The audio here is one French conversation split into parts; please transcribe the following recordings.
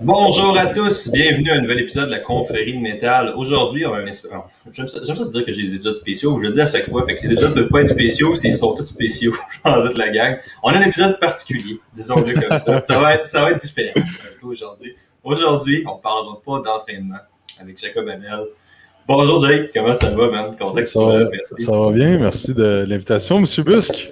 Bonjour à tous, bienvenue à un nouvel épisode de la confrérie de métal. Aujourd'hui, on a un J'aime ça, ça dire que j'ai des épisodes spéciaux, je le dis à chaque fois, fait que les épisodes ne peuvent pas être spéciaux s'ils sont tous spéciaux, genre toute la gang. On a un épisode particulier, disons-le comme ça. Ça va être, ça va être différent aujourd'hui. Aujourd'hui, on ne parlera pas d'entraînement avec Jacob Amel. Bonjour Jake, comment ça va, man? ça, va, ça va bien, merci de l'invitation, Monsieur Busque.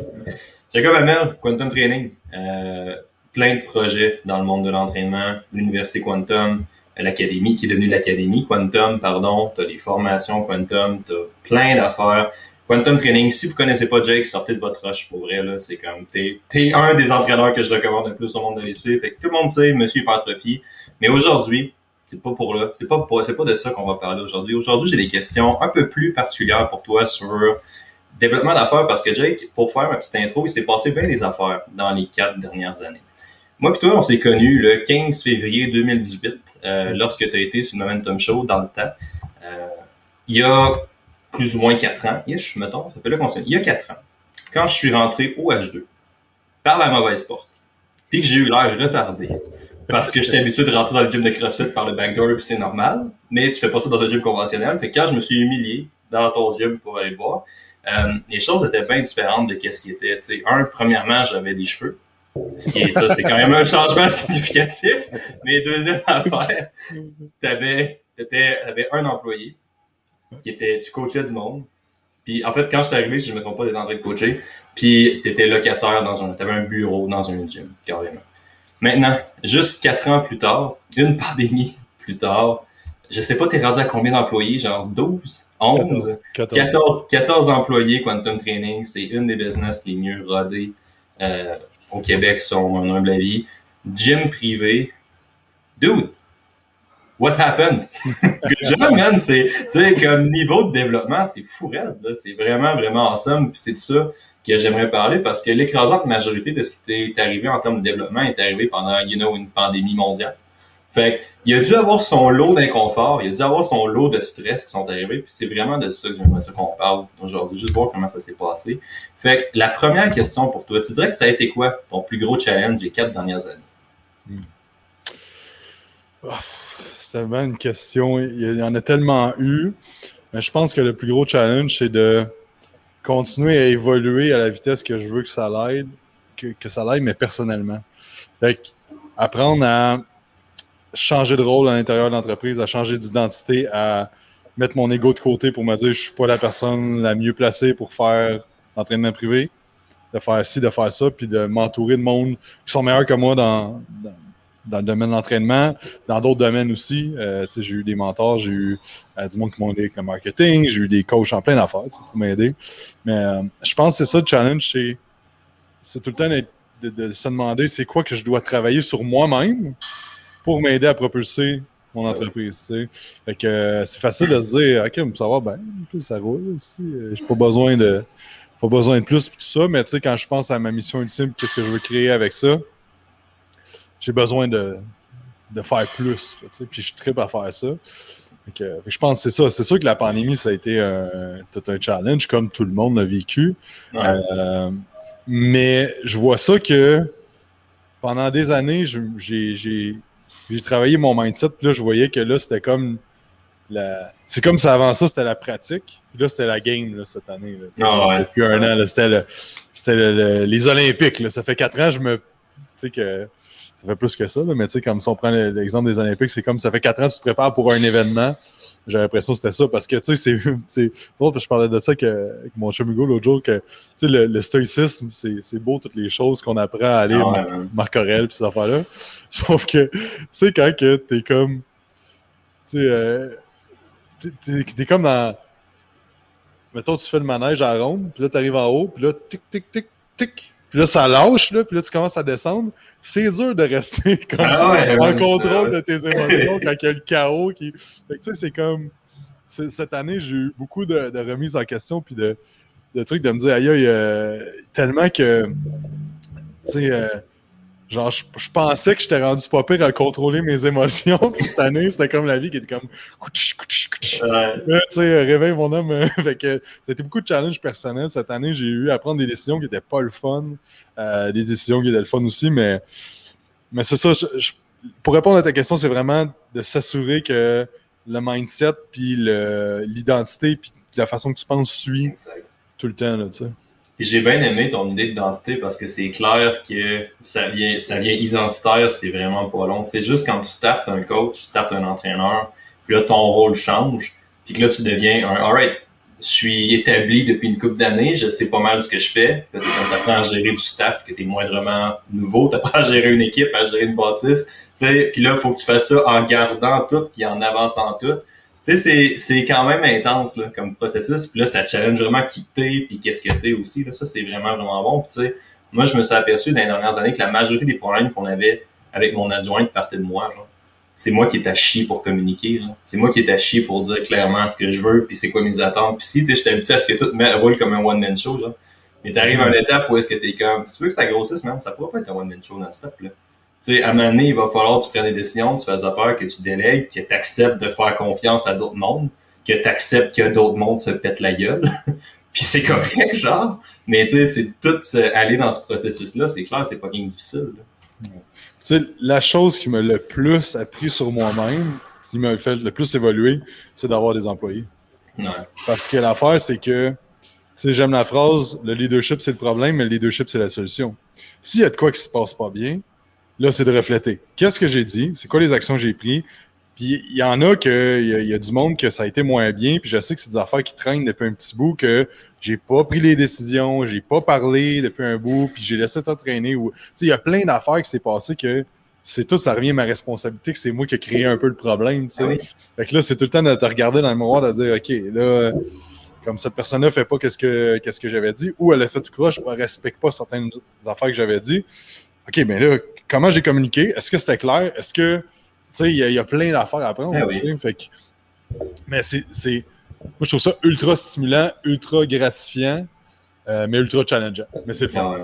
Jacob Amel, Quantum Training. Euh, plein de projets dans le monde de l'entraînement, l'Université Quantum, l'Académie qui est devenue l'Académie Quantum, pardon, tu as des formations Quantum, tu as plein d'affaires. Quantum Training, si vous connaissez pas Jake, sortez de votre rush pour vrai, là, c'est comme, t'es, es un des entraîneurs que je recommande le plus au monde de les suivre. Fait que tout le monde sait, Monsieur Hypertrophie. Mais aujourd'hui, c'est pas pour là, c'est pas, c'est pas de ça qu'on va parler aujourd'hui. Aujourd'hui, j'ai des questions un peu plus particulières pour toi sur développement d'affaires parce que Jake, pour faire ma petite intro, il s'est passé bien des affaires dans les quatre dernières années. Moi et toi, on s'est connus le 15 février 2018, euh, lorsque tu as été sur le Momentum Show dans le temps. Euh, il y a plus ou moins quatre ans, ish, mettons, ça fait là qu'on Il y a quatre ans, quand je suis rentré au H2, par la mauvaise porte, puis que j'ai eu l'air retardé, parce que j'étais habitué de rentrer dans le gym de CrossFit par le backdoor, puis c'est normal, mais tu fais pas ça dans un gym conventionnel. Fait que quand je me suis humilié dans ton gym pour aller le voir, euh, les choses étaient bien différentes de ce qui était. sais, Un, premièrement, j'avais des cheveux. Ce qui est ça, c'est quand même un changement significatif. Mais deuxième affaire, t'avais, avais un employé qui était, tu coachais du monde. Puis en fait, quand je suis arrivé, si je me trompe pas, t'étais en train de coacher. Puis t'étais locataire dans un, t'avais un bureau dans un gym, carrément. Maintenant, juste quatre ans plus tard, une pandémie plus tard, je sais pas, t'es rendu à combien d'employés? Genre 12? 11? 14, 14. employés Quantum Training. C'est une des business les mieux rodées. Euh, au Québec, selon mon humble avis. Gym privé. Dude, what happened? Good job, man. C'est, comme niveau de développement, c'est fou raide, C'est vraiment, vraiment awesome. Puis c'est de ça que j'aimerais parler parce que l'écrasante majorité de ce qui t'est arrivé en termes de développement est arrivé pendant, you know, une pandémie mondiale. Fait il a dû avoir son lot d'inconfort, il a dû avoir son lot de stress qui sont arrivés, puis c'est vraiment de ça que j'aimerais qu'on parle aujourd'hui, juste voir comment ça s'est passé. Fait que la première question pour toi, tu dirais que ça a été quoi ton plus gros challenge des quatre dernières années? Hmm. c'est tellement une question, il y en a tellement eu, mais je pense que le plus gros challenge, c'est de continuer à évoluer à la vitesse que je veux que ça l'aide, que, que ça l'aide, mais personnellement. Fait que apprendre à changer de rôle à l'intérieur de l'entreprise, à changer d'identité, à mettre mon ego de côté pour me dire je suis pas la personne la mieux placée pour faire l'entraînement privé, de faire ci, de faire ça, puis de m'entourer de monde qui sont meilleurs que moi dans, dans, le domaine de l'entraînement, dans d'autres domaines aussi. Euh, j'ai eu des mentors, j'ai eu euh, du monde qui m'ont aidé avec le marketing, j'ai eu des coachs en plein d'affaires pour m'aider. Mais euh, je pense que c'est ça le challenge, c'est, c'est tout le temps de, de se demander c'est quoi que je dois travailler sur moi-même pour m'aider à propulser mon entreprise. Tu sais. Fait que euh, c'est facile de se dire, OK, ça va bien, ça roule aussi. Euh, j'ai pas besoin de pas besoin de plus tout ça, mais tu sais, quand je pense à ma mission ultime, qu'est-ce que je veux créer avec ça, j'ai besoin de, de faire plus. Tu sais, puis je tripe à faire ça. Fait que, je pense que c'est ça. C'est sûr que la pandémie, ça a été un, tout un challenge, comme tout le monde l'a vécu. Euh, mais je vois ça que pendant des années, j'ai j'ai travaillé mon mindset, puis là, je voyais que là, c'était comme la... C'est comme ça avant ça, c'était la pratique. Puis là, c'était la game là, cette année. Là, oh, ouais, depuis un an, c'était le... le, les Olympiques. Là. Ça fait quatre ans, je me. Tu sais que ça fait plus que ça, mais tu sais, comme si on prend l'exemple des Olympiques, c'est comme ça fait quatre ans que tu te prépares pour un événement. J'ai l'impression que c'était ça parce que, tu sais, c'est je parlais de ça que, avec mon chum Hugo l'autre jour, que, tu sais, le, le, stoïcisme, c'est beau toutes les choses qu'on apprend à lire, ah Marc Aurel, puis ces affaires-là. Sauf que, tu sais, quand que t'es comme, tu sais, euh, t'es comme dans, mettons, tu fais le manège à ronde, puis là, t'arrives en haut, puis là, tic, tic, tic, tic, puis là, ça lâche, là, puis là, tu commences à descendre. C'est dur de rester comme ah en contrôle de tes émotions quand il y a le chaos. Qui... Fait que, tu sais, c'est comme... Cette année, j'ai eu beaucoup de, remises en question, puis de, de, trucs de me dire, aïe, aïe, euh, tellement que... Tu sais... Euh, Genre, je, pensais que j'étais rendu pas pire à contrôler mes émotions. Puis cette année, c'était comme la vie qui était comme. tu sais, réveille mon homme. fait que c'était beaucoup de challenges personnels. Cette année, j'ai eu à prendre des décisions qui n'étaient pas le fun. Euh, des décisions qui étaient le fun aussi. Mais, mais c'est ça, pour répondre à ta question, c'est vraiment de s'assurer que le mindset, puis l'identité, puis la façon que tu penses suit tout le temps. Là, tu sais. J'ai bien aimé ton idée d'identité parce que c'est clair que ça vient, ça vient identitaire, c'est vraiment pas long. C'est juste quand tu startes un coach, tu startes un entraîneur, puis là, ton rôle change, puis que là, tu deviens un, alright, je suis établi depuis une couple d'années, je sais pas mal ce que je fais. Puis tu apprends à gérer du staff, que tu es moindrement nouveau, tu apprends à gérer une équipe, à gérer une bâtisse. Puis là, faut que tu fasses ça en gardant tout, puis en avançant tout. Tu sais, c'est quand même intense là, comme processus. Puis là, ça challenge vraiment qui t'es, puis qu'est-ce que t'es aussi. Là. Ça, c'est vraiment, vraiment bon. Puis tu sais, moi, je me suis aperçu dans les dernières années que la majorité des problèmes qu'on avait avec mon adjointe partaient de moi. genre c'est moi qui est à chier pour communiquer. C'est moi qui est à chier pour dire clairement ce que je veux, puis c'est quoi mes attentes. Puis si, tu sais, j'étais habitué à que tout roule comme un one-man show, genre. Mais t'arrives à une étape où est-ce que t'es comme, si tu veux que ça grossisse, même, ça pourra pas être un one-man show non-stop, là. Tu sais, à un moment donné, il va falloir que tu prennes des décisions, tu fasses des affaires, que tu délègues, que tu acceptes de faire confiance à d'autres mondes, que tu acceptes que d'autres mondes se pètent la gueule. puis c'est correct, genre. Mais tu sais, c'est tout aller dans ce processus-là, c'est clair, c'est fucking difficile. Là sais, la chose qui m'a le plus appris sur moi-même, qui m'a fait le plus évoluer, c'est d'avoir des employés. Parce que l'affaire, c'est que, tu sais, j'aime la phrase, le leadership, c'est le problème, mais le leadership, c'est la solution. S'il y a de quoi qui se passe pas bien, là, c'est de refléter. Qu'est-ce que j'ai dit? C'est quoi les actions que j'ai prises? Puis il y en a que il y, a du monde que ça a été moins bien, puis je sais que c'est des affaires qui traînent depuis un petit bout que j'ai pas pris les décisions, j'ai pas parlé depuis un bout, puis j'ai laissé ça traîner. Ou, il y a plein d'affaires qui s'est passé que c'est tout, ça revient à ma responsabilité, que c'est moi qui ai créé un peu le problème. sais. Ah fait que là, c'est tout le temps de te regarder dans le miroir, de dire, OK, là, comme cette personne-là fait pas qu'est-ce que, qu'est-ce que j'avais dit, ou elle a fait tout croche, ou elle respecte pas certaines affaires que j'avais dit. OK, mais là, comment j'ai communiqué? Est-ce que c'était clair? Est-ce que sais, il y, a plein d'affaires à apprendre. Eh fait mais c'est. Moi, je trouve ça ultra stimulant, ultra gratifiant, euh, mais ultra challengeant. Mais c'est fun.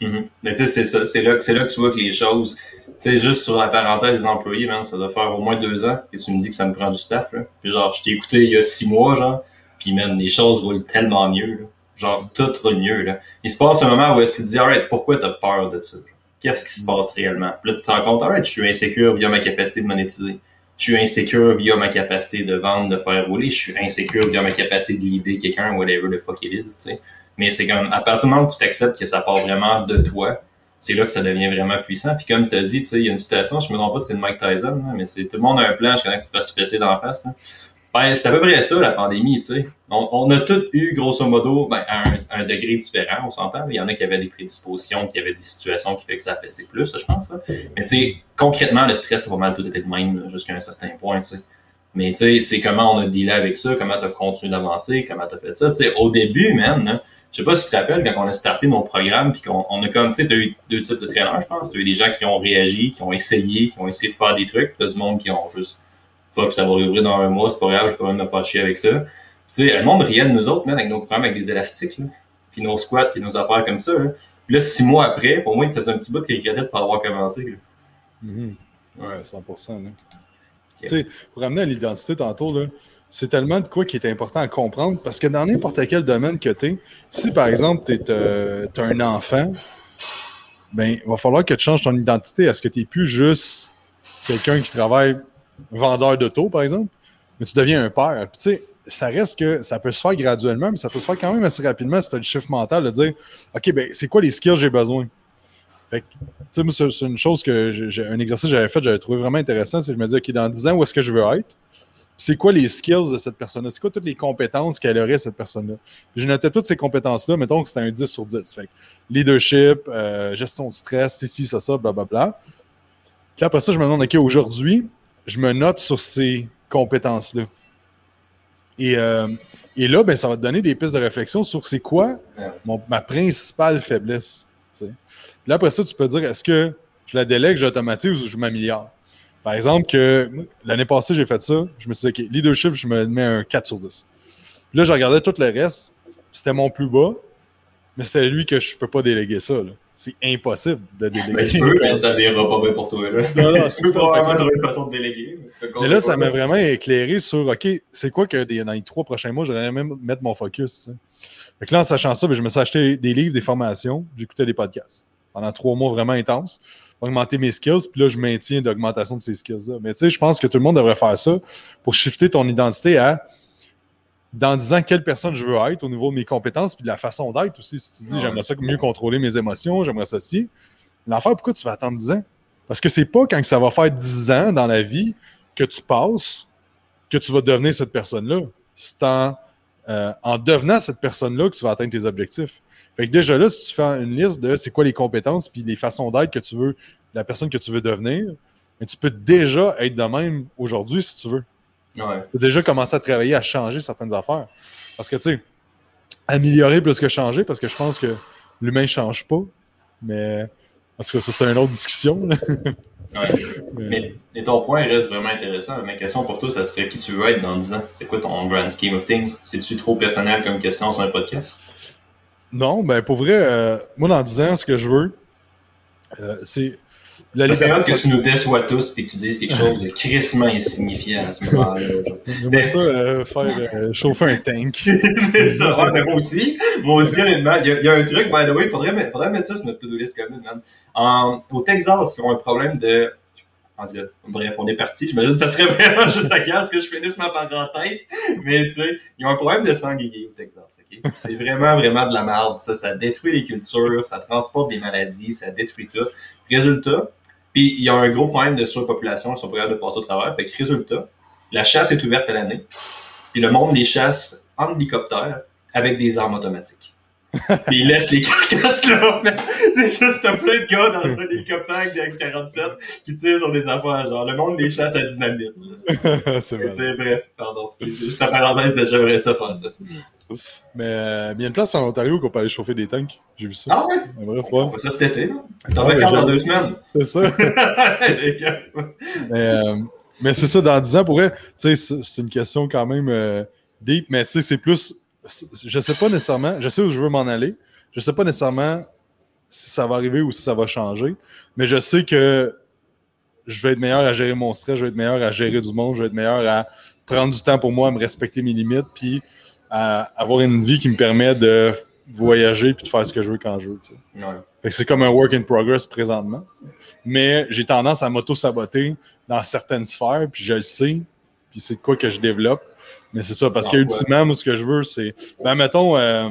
Mm-hmm. Mais tu sais, c'est ça. C'est là, là, que tu vois que les choses. Tu sais, juste sur la parenthèse des employés, man, ça doit faire au moins deux ans que tu me dis que ça me prend du staff. Là. Puis genre, je t'ai écouté il y a six mois, genre. Puis man, les choses roulent tellement mieux. Là. Genre, tout roule mieux. Là. Il se passe un moment où est-ce que tu dis, alright, pourquoi t'as peur de ça? Qu'est-ce qui se passe réellement. Puis là, tu te rends compte, alright, je suis insécure via ma capacité de monétiser. Je suis insécure via ma capacité de vendre, de faire rouler. Je suis insécure via ma capacité de l'idée quelqu'un, whatever the fuck it is, tu sais. Mais c'est comme, à partir du moment où tu t'acceptes que ça part vraiment de toi, c'est là que ça devient vraiment puissant. Puis comme tu as dit, tu sais, il y a une citation, je me demande pas si c'est de Mike Tyson, mais c'est tout le monde a un plan, je connais que tu peux se fesser la face. Là. Ben, c'est à peu près ça, la pandémie, tu sais. On, on, a tous eu, grosso modo, ben, un, un, degré différent, on s'entend. Il y en a qui avaient des prédispositions, qui avaient des situations qui fait que ça fessait plus, je pense. Mais tu sais, concrètement, le stress, c'est pas mal tout été le même, jusqu'à un certain point, tu sais. Mais tu sais, c'est comment on a dealé avec ça, comment tu as continué d'avancer, comment tu as fait ça. Tu sais, au début, même, je sais pas si tu te rappelles, quand on a starté nos programmes, puis qu'on on a comme, tu sais, eu deux types de traîneurs, je pense. Tu as eu des gens qui ont réagi, qui ont essayé, qui ont essayé de faire des trucs, tu as du monde qui ont juste que ça va réouvrir dans un mois, c'est pas grave, je peux même me faire chier avec ça. tu sais, le monde riait de nous autres, même avec nos programmes avec des élastiques, là. Puis nos squats, puis nos affaires comme ça. Là. Puis là, six mois après, pour moi, ça faisait un petit bout qu'il regrettait de pas avoir commencé. Là. Mm-hmm. Ouais, 100%. Là. Tu sais, pour amener à l'identité tantôt, là, c'est tellement de quoi qui est important à comprendre parce que dans n'importe quel domaine que tu es, si par exemple tu euh, as un enfant, ben il va falloir que tu changes ton identité. Est-ce que tu n'es plus juste quelqu'un qui travaille vendeur d'auto, par exemple, mais tu deviens un père. Puis, tu sais, ça reste que ça peut se faire graduellement, mais ça peut se faire quand même assez rapidement si tu as le chiffre mental de dire OK, ben c'est quoi les skills que j'ai besoin? C'est une chose que j'ai un exercice que j'avais fait, j'avais trouvé vraiment intéressant, c'est que je me disais, OK, dans 10 ans, où est-ce que je veux être? C'est quoi les skills de cette personne-là? C'est quoi toutes les compétences qu'elle aurait, cette personne-là? Je notais toutes ces compétences-là, mettons que c'était un 10 sur 10. Fait leadership, euh, gestion de stress, ici, ça, ça, blablabla. Puis après ça, je me demande, OK, aujourd'hui, je me note sur ces compétences-là. Et, euh, et, là, ben, ça va te donner des pistes de réflexion sur c'est quoi ma principale faiblesse. Là, après ça, tu peux dire est-ce que je la délègue, j'automatise ou je m'améliore? Par exemple, que l'année passée, j'ai fait ça. Je me suis dit, OK, leadership, je me mets un 4 sur 10. Puis là, je regardais tout le reste. C'était mon plus bas, mais c'était lui que je ne peux pas déléguer ça. Là c'est impossible de déléguer. Mais tu peux, mais ça n'ira pas bien pour toi. Là. Non, non, tu peux pas trouver une façon de déléguer. Mais là, ça m'a vraiment éclairé sur OK, c'est quoi que dans les trois prochains mois, j'aurais même mettre mon focus. Fait là, en sachant ça, ben, je me suis acheté des livres, des formations, j'écoutais des podcasts pendant trois mois vraiment intenses. augmenter mes skills, puis là, je maintiens l'augmentation de ces skills-là. Mais tu sais, je pense que tout le monde devrait faire ça pour shifter ton identité à dans 10 ans, quelle personne je veux être au niveau de mes compétences, puis de la façon d'être aussi. Si tu dis, j'aimerais ça mieux contrôler mes émotions, j'aimerais ça aussi. L'enfer, pourquoi tu vas attendre 10 ans? Parce que c'est pas quand ça va faire 10 ans dans la vie que tu passes que tu vas devenir cette personne-là. C'est en, euh, en devenant cette personne-là que tu vas atteindre tes objectifs. Fait que déjà là, si tu fais une liste de c'est quoi les compétences puis les façons d'être que tu veux, la personne que tu veux devenir, mais tu peux déjà être de même aujourd'hui si tu veux. Ouais. Tu déjà commencer à travailler à changer certaines affaires. Parce que, tu sais, améliorer plus que changer, parce que je pense que l'humain ne change pas. Mais en tout cas, ça, c'est une autre discussion. là. Ouais. Mais, ton point reste vraiment intéressant. Ma question pour toi, ça serait qui tu veux être dans 10 ans? C'est quoi ton grand scheme of things? C'est-tu trop personnel comme question sur un podcast? Non, ben pour vrai, euh, moi, dans 10 ans, ce que je veux, euh, c'est liberté. que tu nous déçois tous et que tu dises quelque chose de crissement insignifiant à ce moment-là. J'aimerais ça euh, faire euh, chauffer un tank. c'est ça. Ouais, mais moi aussi. Moi aussi, honnêtement. Il y, a, il y a un truc, by the way, faudrait, mettre- faudrait mettre ça sur notre to-do list commune, man. En- au Texas, ils ont un problème de. En tout cas, bref, on est parti. J'imagine que ça serait vraiment juste à casse que je finisse ma parenthèse. Mais tu sais, ils ont un problème de sanglier au Texas. ok? C'est vraiment, vraiment de la merde. Ça, ça détruit les cultures, ça transporte des maladies, ça détruit tout. Résultat, puis il y a un gros problème de surpopulation, ils sont pas capables de passer au travers. Fait que résultat, la chasse est ouverte à l'année. Puis le monde les chasse en hélicoptère avec des armes automatiques. Puis ils laissent les carcasses là. C'est juste un plein de gars dans un hélicoptère avec 47 qui tirent sur des affaires. Genre, le monde les chasse à dynamite. c'est bref, pardon. C'est juste la parenthèse de j'aimerais ça faire ça. Mais euh, il y a une place en Ontario qu'on peut aller chauffer des tanks. J'ai vu ça. Ah ouais? Bref, On ouais. fait ça cet été, là. T'en Ouais, as quatre mais dans deux semaines. C'est ça. Mais euh, mais c'est ça, dans 10 ans, pour tu sais, c'est une question quand même euh, deep, mais tu sais, c'est plus. Je sais pas nécessairement, je sais où je veux m'en aller. Je sais pas nécessairement si ça va arriver ou si ça va changer, mais je sais que je vais être meilleur à gérer mon stress, je vais être meilleur à gérer du monde, je vais être meilleur à prendre du temps pour moi, à me respecter mes limites, puis à avoir une vie qui me permet de voyager puis de faire ce que je veux quand je veux. Ouais. Fait que c'est comme un work in progress présentement. Mais j'ai tendance à m'auto-saboter dans certaines sphères, puis je le sais, puis c'est de quoi que je développe. Mais c'est ça, parce Ah, que ouais. ultimement, moi, ce que je veux, c'est. Ben, mettons, euh,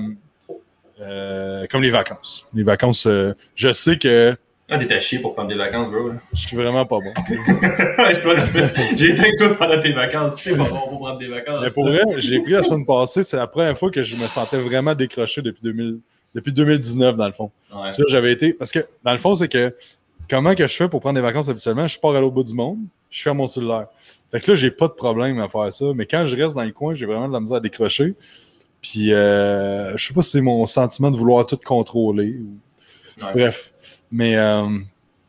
euh, comme les vacances. Les vacances, euh, je sais que Ah, à chier pour prendre des vacances, bro. je suis vraiment pas bon. J'ai été avec toi pendant tes vacances. T'es pas bon pour prendre des vacances. Mais pour vrai, j'ai pris la semaine passée, c'est la première fois que je me sentais vraiment décroché depuis, 2000, depuis 2019, dans le fond. Ouais. Parce que là, j'avais été. Parce que, dans le fond, c'est que comment que je fais pour prendre des vacances habituellement? Je pars à l'autre bout du monde, je fais mon cellulaire. Fait que là, j'ai pas de problème à faire ça. Mais quand je reste dans le coin, j'ai vraiment de la misère à décrocher. Puis, euh, je sais pas si c'est mon sentiment de vouloir tout contrôler. ou- Ouais. Bref. Mais, euh,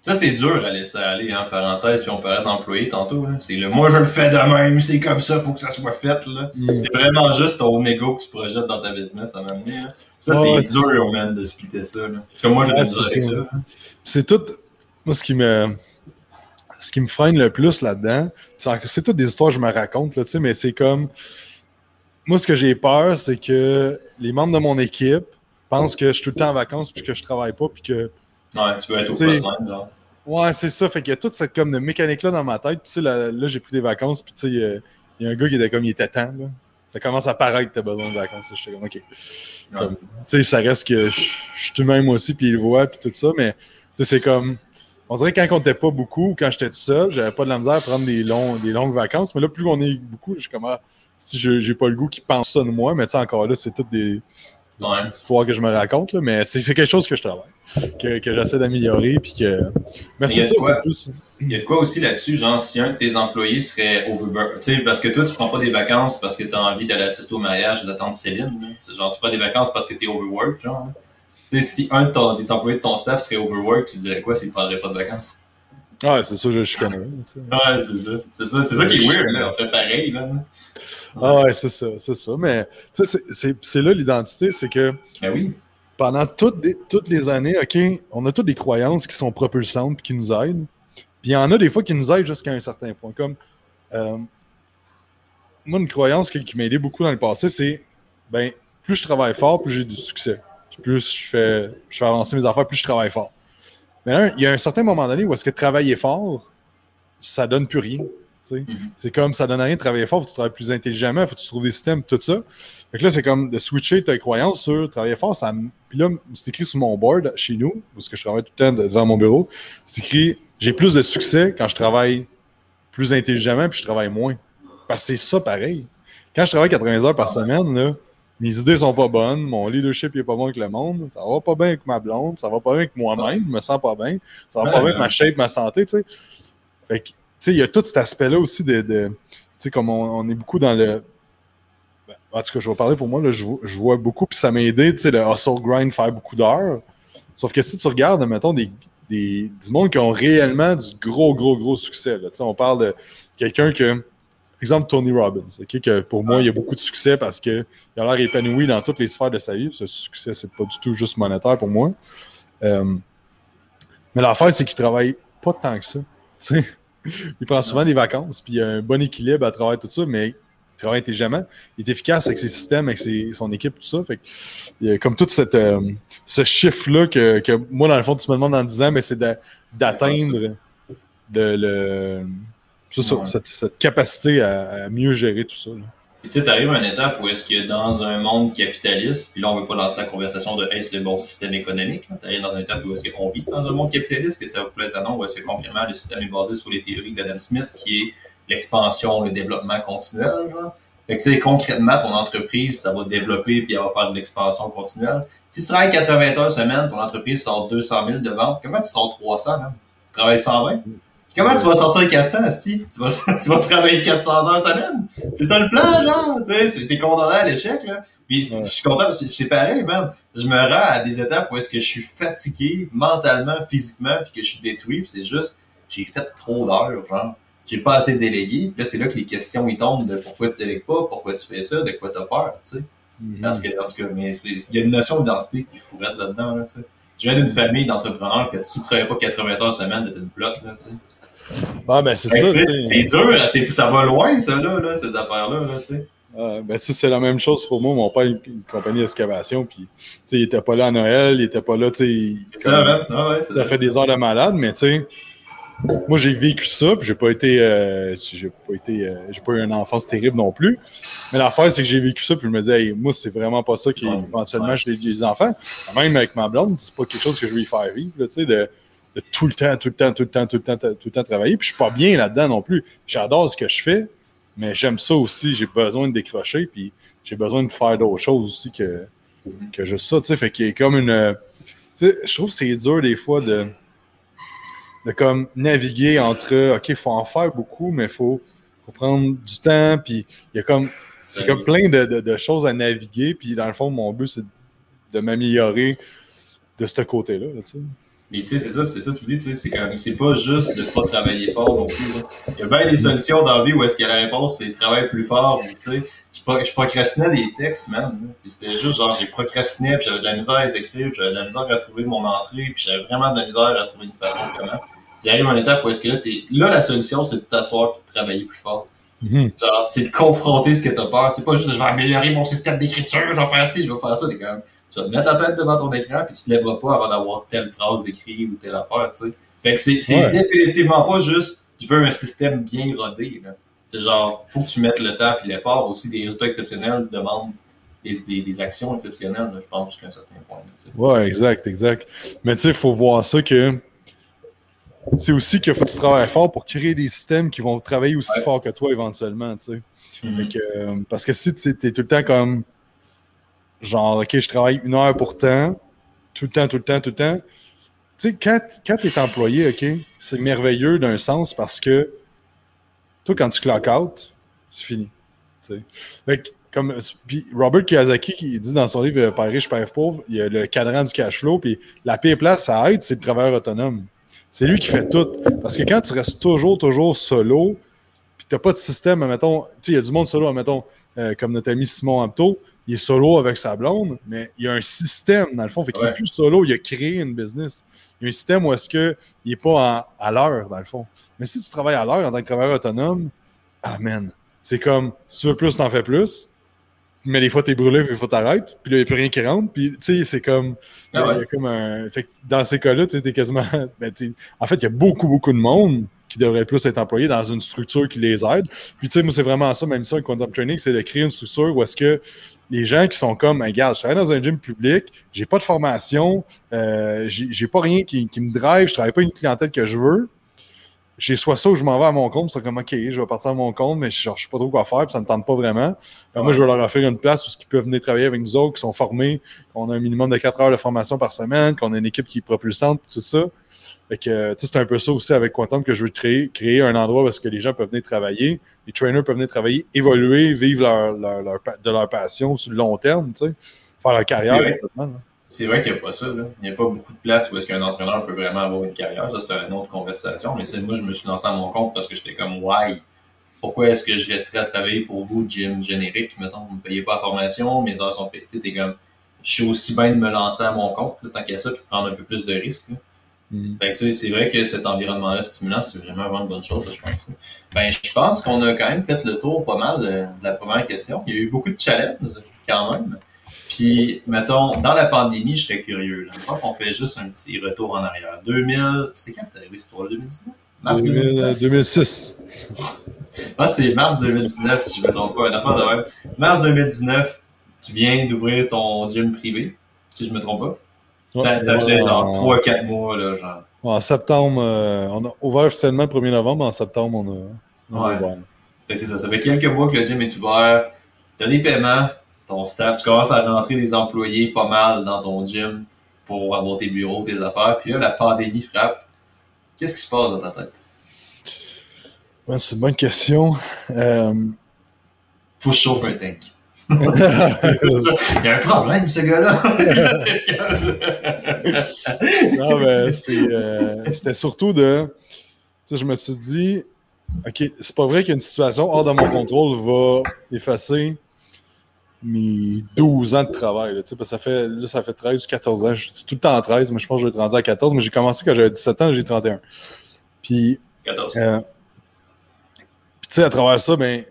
Ça, c'est dur à laisser aller, en parenthèse, puis on parlait d'employé tantôt. C'est le moi, je le fais de même, c'est comme ça, faut que ça soit fait. là. mm, C'est vraiment juste ton ego que tu projettes dans ta business à là. Ça, Ah c'est dur, man, de splitter ça. Là. Parce que moi, Ouais, de c'est avec ça. c'est tout. Moi, ce qui me. Ce qui me freine le plus là-dedans, c'est toutes des histoires que je me raconte, là, tu sais, mais c'est comme. Moi, ce que j'ai peur, c'est que les membres de mon équipe pensent que je suis tout le temps en vacances puis que je travaille pas puis que. Ouais, tu veux être au frontline. Ouais, c'est ça. Fait qu'il y a toute cette comme de mécanique-là dans ma tête. Puis, tu sais, là, là, j'ai pris des vacances. Puis, tu sais, il y a- un gars qui était comme, il était temps, là. Ça commence à paraître que t'as besoin de vacances. J'étais comme, OK. Comme, tu sais, ça reste que je suis tout-même aussi, puis il le voit, puis tout ça. Mais, tu sais, c'est comme. On dirait que quand on était pas beaucoup, quand j'étais tout seul, j'avais pas de la misère à prendre des, longs, des longues vacances. Mais là, plus on est beaucoup, je suis comme, ah, si j'ai j'ai pas le goût qui pense ça de moi. Mais, tu sais, encore là, c'est toutes des. Ouais. histoires que je me raconte, là, mais c'est c'est quelque chose que je travaille, que, que j'essaie d'améliorer, puis que. Mais c'est ça, c'est plus. Il y a de quoi aussi là-dessus, genre, si un de tes employés serait overburn, tu sais, parce que toi, tu prends pas des vacances parce que t'as envie d'aller assister au mariage tante Céline. C'est genre, tu prends des vacances parce que t'es overworked, genre. Tu sais, si un de ton- des employés de ton staff serait overworked, tu dirais quoi s'il prendrait pas de vacances? Ouais, c'est ça, je, tu sais. Ouais, c'est ça. C'est ça, c'est ça qui est weird, là. On fait pareil, là. Ah ouais, c'est ça, c'est ça. Mais tu sais, c'est- là l'identité, c'est que Ben oui. pendant toutes, des- toutes les années, OK, on a toutes des croyances qui sont propulsantes qui nous aident. Puis il y en a des fois qui nous aident jusqu'à un certain point. Comme euh, moi, une croyance qui, qui m'a aidé beaucoup dans le passé, c'est ben plus je travaille fort, plus j'ai du succès. Puis plus je fais, je fais avancer mes affaires, plus je travaille fort. Mais là, il y a un certain moment donné où est-ce que travailler fort, ça donne plus rien. Mm-hmm. C'est comme ça donne rien de travailler fort, faut que tu travailles plus intelligemment, faut que tu trouves des systèmes, tout ça. Fait que là, c'est comme de switcher ta croyance sur travailler fort. Ça, puis là, c'est écrit sur mon board chez nous, parce que je travaille tout le temps devant mon bureau. C'est écrit j'ai plus de succès quand je travaille plus intelligemment puis je travaille moins. Parce que c'est ça pareil. Quand je travaille 80 heures par semaine, là, mes idées sont pas bonnes, mon leadership n'est pas bon avec le monde, ça va pas bien avec ma blonde, ça va pas bien avec moi-même, je me sens pas bien, ça va pas bien avec ma shape, ma santé, tu sais. Fait que, sais, il y a tout cet aspect-là aussi de, tu sais, comme on, est beaucoup dans le... Ben, en tout cas, je vais parler pour moi, là, je, vois beaucoup, puis ça m'a aidé, tu sais, le hustle grind, faire beaucoup d'heures. Sauf que si tu regardes, mettons, des, des, du monde qui ont réellement du gros, gros, gros succès, on parle de quelqu'un que exemple Tony Robbins, que pour moi, il y a beaucoup de succès parce qu'il a l'air épanoui dans toutes les sphères de sa vie. Ce succès, c'est pas du tout juste monétaire pour moi. Euh, mais l'affaire, c'est qu'il travaille pas tant que ça. Il prend souvent des vacances, puis il a un bon équilibre à travers tout ça, mais il travaille intelligemment. Il est efficace avec ses systèmes, avec son équipe, tout ça. Fait il y a comme tout cette, euh, ce chiffre-là que, que, moi, dans le fond, tu me demandes en 10 ans, mais c'est d'atteindre le ça, cette, capacité à, mieux gérer tout ça. Tu sais, t'arrives à une étape où est-ce que dans un monde capitaliste, puis là, on veut pas lancer la conversation de est-ce le bon système économique? T'arrives dans une étape où est-ce qu'on vit dans un monde capitaliste, que ça vous plaise à non, où est-ce que concrètement, le système est basé sur les théories d'Adam Smith, qui est l'expansion, le développement continuel, genre. Fait que, tu sais, concrètement, ton entreprise, ça va développer puis elle va faire de l'expansion continuelle. Si tu travailles 80 heures semaine, ton entreprise sort 200 000 de ventes, comment tu sors 300, même? Tu travailles 120? Comment tu vas sortir 400, Asti? Tu vas, tu vas travailler 400 heures semaine? C'est ça le plan, genre? Tu sais, t'es condamné à l'échec, là. Puis je suis content, c'est pareil, man. Je me rends à des étapes où est-ce que je suis fatigué mentalement, physiquement, puis que je suis détruit, puis c'est juste, j'ai fait trop d'heures, genre. J'ai pas assez délégué, puis là, c'est là que les questions, ils tombent de pourquoi tu délègues pas, pourquoi tu fais ça, de quoi t'as peur, tu sais. Mm-hmm. Parce que, en tout cas, mais il y a une notion d'identité qui fourrait là-dedans, là, tu sais. Je viens d'une famille d'entrepreneurs que si tu travaillais pas 80 heures semaine, t'étais une bloc, là, tu sais. Ah, ben c'est ça. C'est dur, ça va loin, ça, là, là ces affaires-là, là. Ah, ben c'est la même chose pour moi. Mon père, une, une compagnie d'excavation, puis il était pas là à Noël, il était pas là, tu sais. Ça, même. Ah, ouais, ça fait des heures de malade, mais tu sais, moi, j'ai vécu ça, puis j'ai pas été, euh, j'ai pas été, euh, j'ai pas eu une enfance terrible non plus. Mais l'affaire, c'est que j'ai vécu ça, puis je me disais, hey, moi, c'est vraiment pas ça qui, éventuellement, j'ai des enfants. Même avec ma blonde, c'est pas quelque chose que je vais faire vivre, tu sais, de tout le temps, tout le temps, tout le temps, tout le temps, tout le temps travailler. Puis je suis pas bien là-dedans non plus. J'adore ce que je fais, mais j'aime ça aussi. J'ai besoin de décrocher, puis j'ai besoin de faire d'autres choses aussi que, que juste ça. Tu sais, fait qu'il y a comme une. Tu sais, je trouve que c'est dur des fois de, de comme naviguer entre OK, il faut en faire beaucoup, mais il faut, faut prendre du temps. Puis il y a comme. C'est comme plein de, de, choses à naviguer. Puis dans le fond, mon but, c'est de m'améliorer de ce côté-là. Là, tu sais. Mais tu sais, c'est ça, c'est ça, tu dis, tu sais, c'est comme, c'est pas juste de pas travailler fort non plus. Il y a bien des solutions dans la vie où est-ce que la réponse c'est travailler plus fort, tu sais. Je, je procrastinais des textes, man. Puis c'était juste genre, j'ai procrastiné, puis j'avais de la misère à écrire, puis j'avais de la misère à trouver mon entrée, puis j'avais vraiment de la misère à trouver une façon comment. Puis arrive un étape où est-ce que là, t'es, là, la solution, c'est de t'asseoir et de travailler plus fort. Mm-hmm. Genre, c'est de confronter ce que t'as peur. C'est pas juste, je vais améliorer mon système d'écriture, je vais faire ci, je vais faire ça. T'es comme, tu vas te mettre la tête devant ton écran, puis tu te lèveras pas avant d'avoir telle phrase écrite ou telle affaire, tu sais. Fait que c'est, définitivement pas juste, je veux un système bien rodé, là. C'est genre, faut que tu mettes le temps et l'effort. Aussi, des résultats exceptionnels demandent des, des, des actions exceptionnelles, je pense, jusqu'à un certain point. Là, ouais, exact, exact. Mais tu sais, il faut voir ça que c'est aussi qu'il faut que tu travailles fort pour créer des systèmes qui vont travailler aussi fort que toi éventuellement, tu sais. Mm-hmm. Euh, parce que si tu es tout le temps comme genre, OK, je travaille une heure pour temps, tout le temps, tout le temps, tout le temps. Tu sais, quand, quand tu es employé, OK, c'est merveilleux d'un sens parce que toi, quand tu clock out, c'est fini. Fait comme puis Robert Kiyosaki qui dit dans son livre Père riche, Père pauvre, il y a le cadran du cash flow, puis la pire place, ça aide, c'est le travailleur autonome. C'est lui qui fait tout. Parce que quand tu restes toujours, toujours solo, puis tu n'as pas de système, mettons, tu sais, il y a du monde solo, mettons, euh, comme notre ami Simon Amto, il est solo avec sa blonde, mais il y a un système, dans le fond. Fait qu'il n'est plus solo, il a créé une business. Il y a un système où est-ce qu'il n'est pas à l'heure, dans le fond. Mais si tu travailles à l'heure en tant que travailleur autonome, amen. C'est comme, si tu veux plus, t'en fais plus. mais des fois, t'es brûlé, puis il faut t'arrêter, puis là, il n'y a plus rien qui rentre, puis tu sais, c'est comme. Ah il y a comme un. Fait que dans ces cas-là, tu sais, t'es quasiment. ben, t'es- en fait, il y a beaucoup, beaucoup de monde qui devrait plus être employé dans une structure qui les aide. Puis, tu sais, moi, c'est vraiment ça, même ça, le Quantum Training, c'est de créer une structure où est-ce que les gens qui sont comme, regarde, je travaille dans un gym public, j'ai pas de formation, euh, j'ai pas rien qui, me drive, je travaille pas une clientèle que je veux. J'ai soit ça ou je m'en vais à mon compte, c'est comme, OK, je vais partir à mon compte, mais je ne sais pas trop quoi faire, puis ça me tente pas vraiment. Moi, je vais leur offrir une place où ils peuvent venir travailler avec nous autres, qui sont formés, qu'on a un minimum de 4 heures de formation par semaine, qu'on a une équipe qui est propulsante, tout ça. C'est un peu ça aussi avec Quantum que je veux créer, créer un endroit où que les gens peuvent venir travailler, les trainers peuvent venir travailler, évoluer, vivre leur, leur- leur pa- de leur passion sur le long terme, tu sais, faire leur carrière. C'est vrai. qu'il n'y a pas ça. Là. Il n'y a pas beaucoup de place où est-ce qu'un entraîneur peut vraiment avoir une carrière. Ça, c'est une autre conversation. Mais moi, je me suis lancé à mon compte parce que j'étais comme, why? Pourquoi est-ce que je resterais à travailler pour vous, gym générique? Mettons, vous ne me payez pas la formation, mes heures sont payées. Comme, je suis aussi bien de me lancer à mon compte, là, tant qu'à ça, puis de prendre un peu plus de risques. Tu sais, c'est vrai que cet environnement-là stimulant, c'est vraiment, vraiment une bonne chose, je pense. Ben, je pense qu'on a quand même fait le tour pas mal de, de la première question. Il y a eu beaucoup de challenges, quand même. Puis, mettons, dans la pandémie, je serais curieux. Là. Mettons qu'on fait juste un petit retour en arrière. 2000, c'est quand c'était arrivé cette histoire 2019? Mars 2019? 2006. Ah, c'est mars 2019, si je me trompe pas. Une affaire de même. Mars 2019, tu viens d'ouvrir ton gym privé, si je me trompe pas. Ouais, ça faisait genre en- 3-4 mois, là, genre. En septembre, euh, on a ouvert officiellement le 1er novembre, en septembre, on a, on a Ouais. ouvert. Fait que c'est ça. Ça fait quelques mois que le gym est ouvert. T'as des paiements, ton staff, tu commences à rentrer des employés pas mal dans ton gym pour avoir tes bureaux, tes affaires. Puis là, la pandémie frappe. Qu'est-ce qui se passe dans ta tête? Ouais, c'est une bonne question. Euh, Faut que je chauffe un tank. Il y a un problème, ce gars-là. non, mais euh, c'était surtout de. Tu sais, je me suis dit, OK, c'est pas vrai qu'une situation hors de mon contrôle va effacer mes 12 ans de travail. Là, tu sais, parce que ça fait, là, ça fait 13 ou 14 ans. Je dis tout le temps 13, mais je pense que je vais être rendu à 14. Mais j'ai commencé quand j'avais 17 ans, j'ai 31. Puis, 14. euh, puis, tu sais, à travers ça, ben,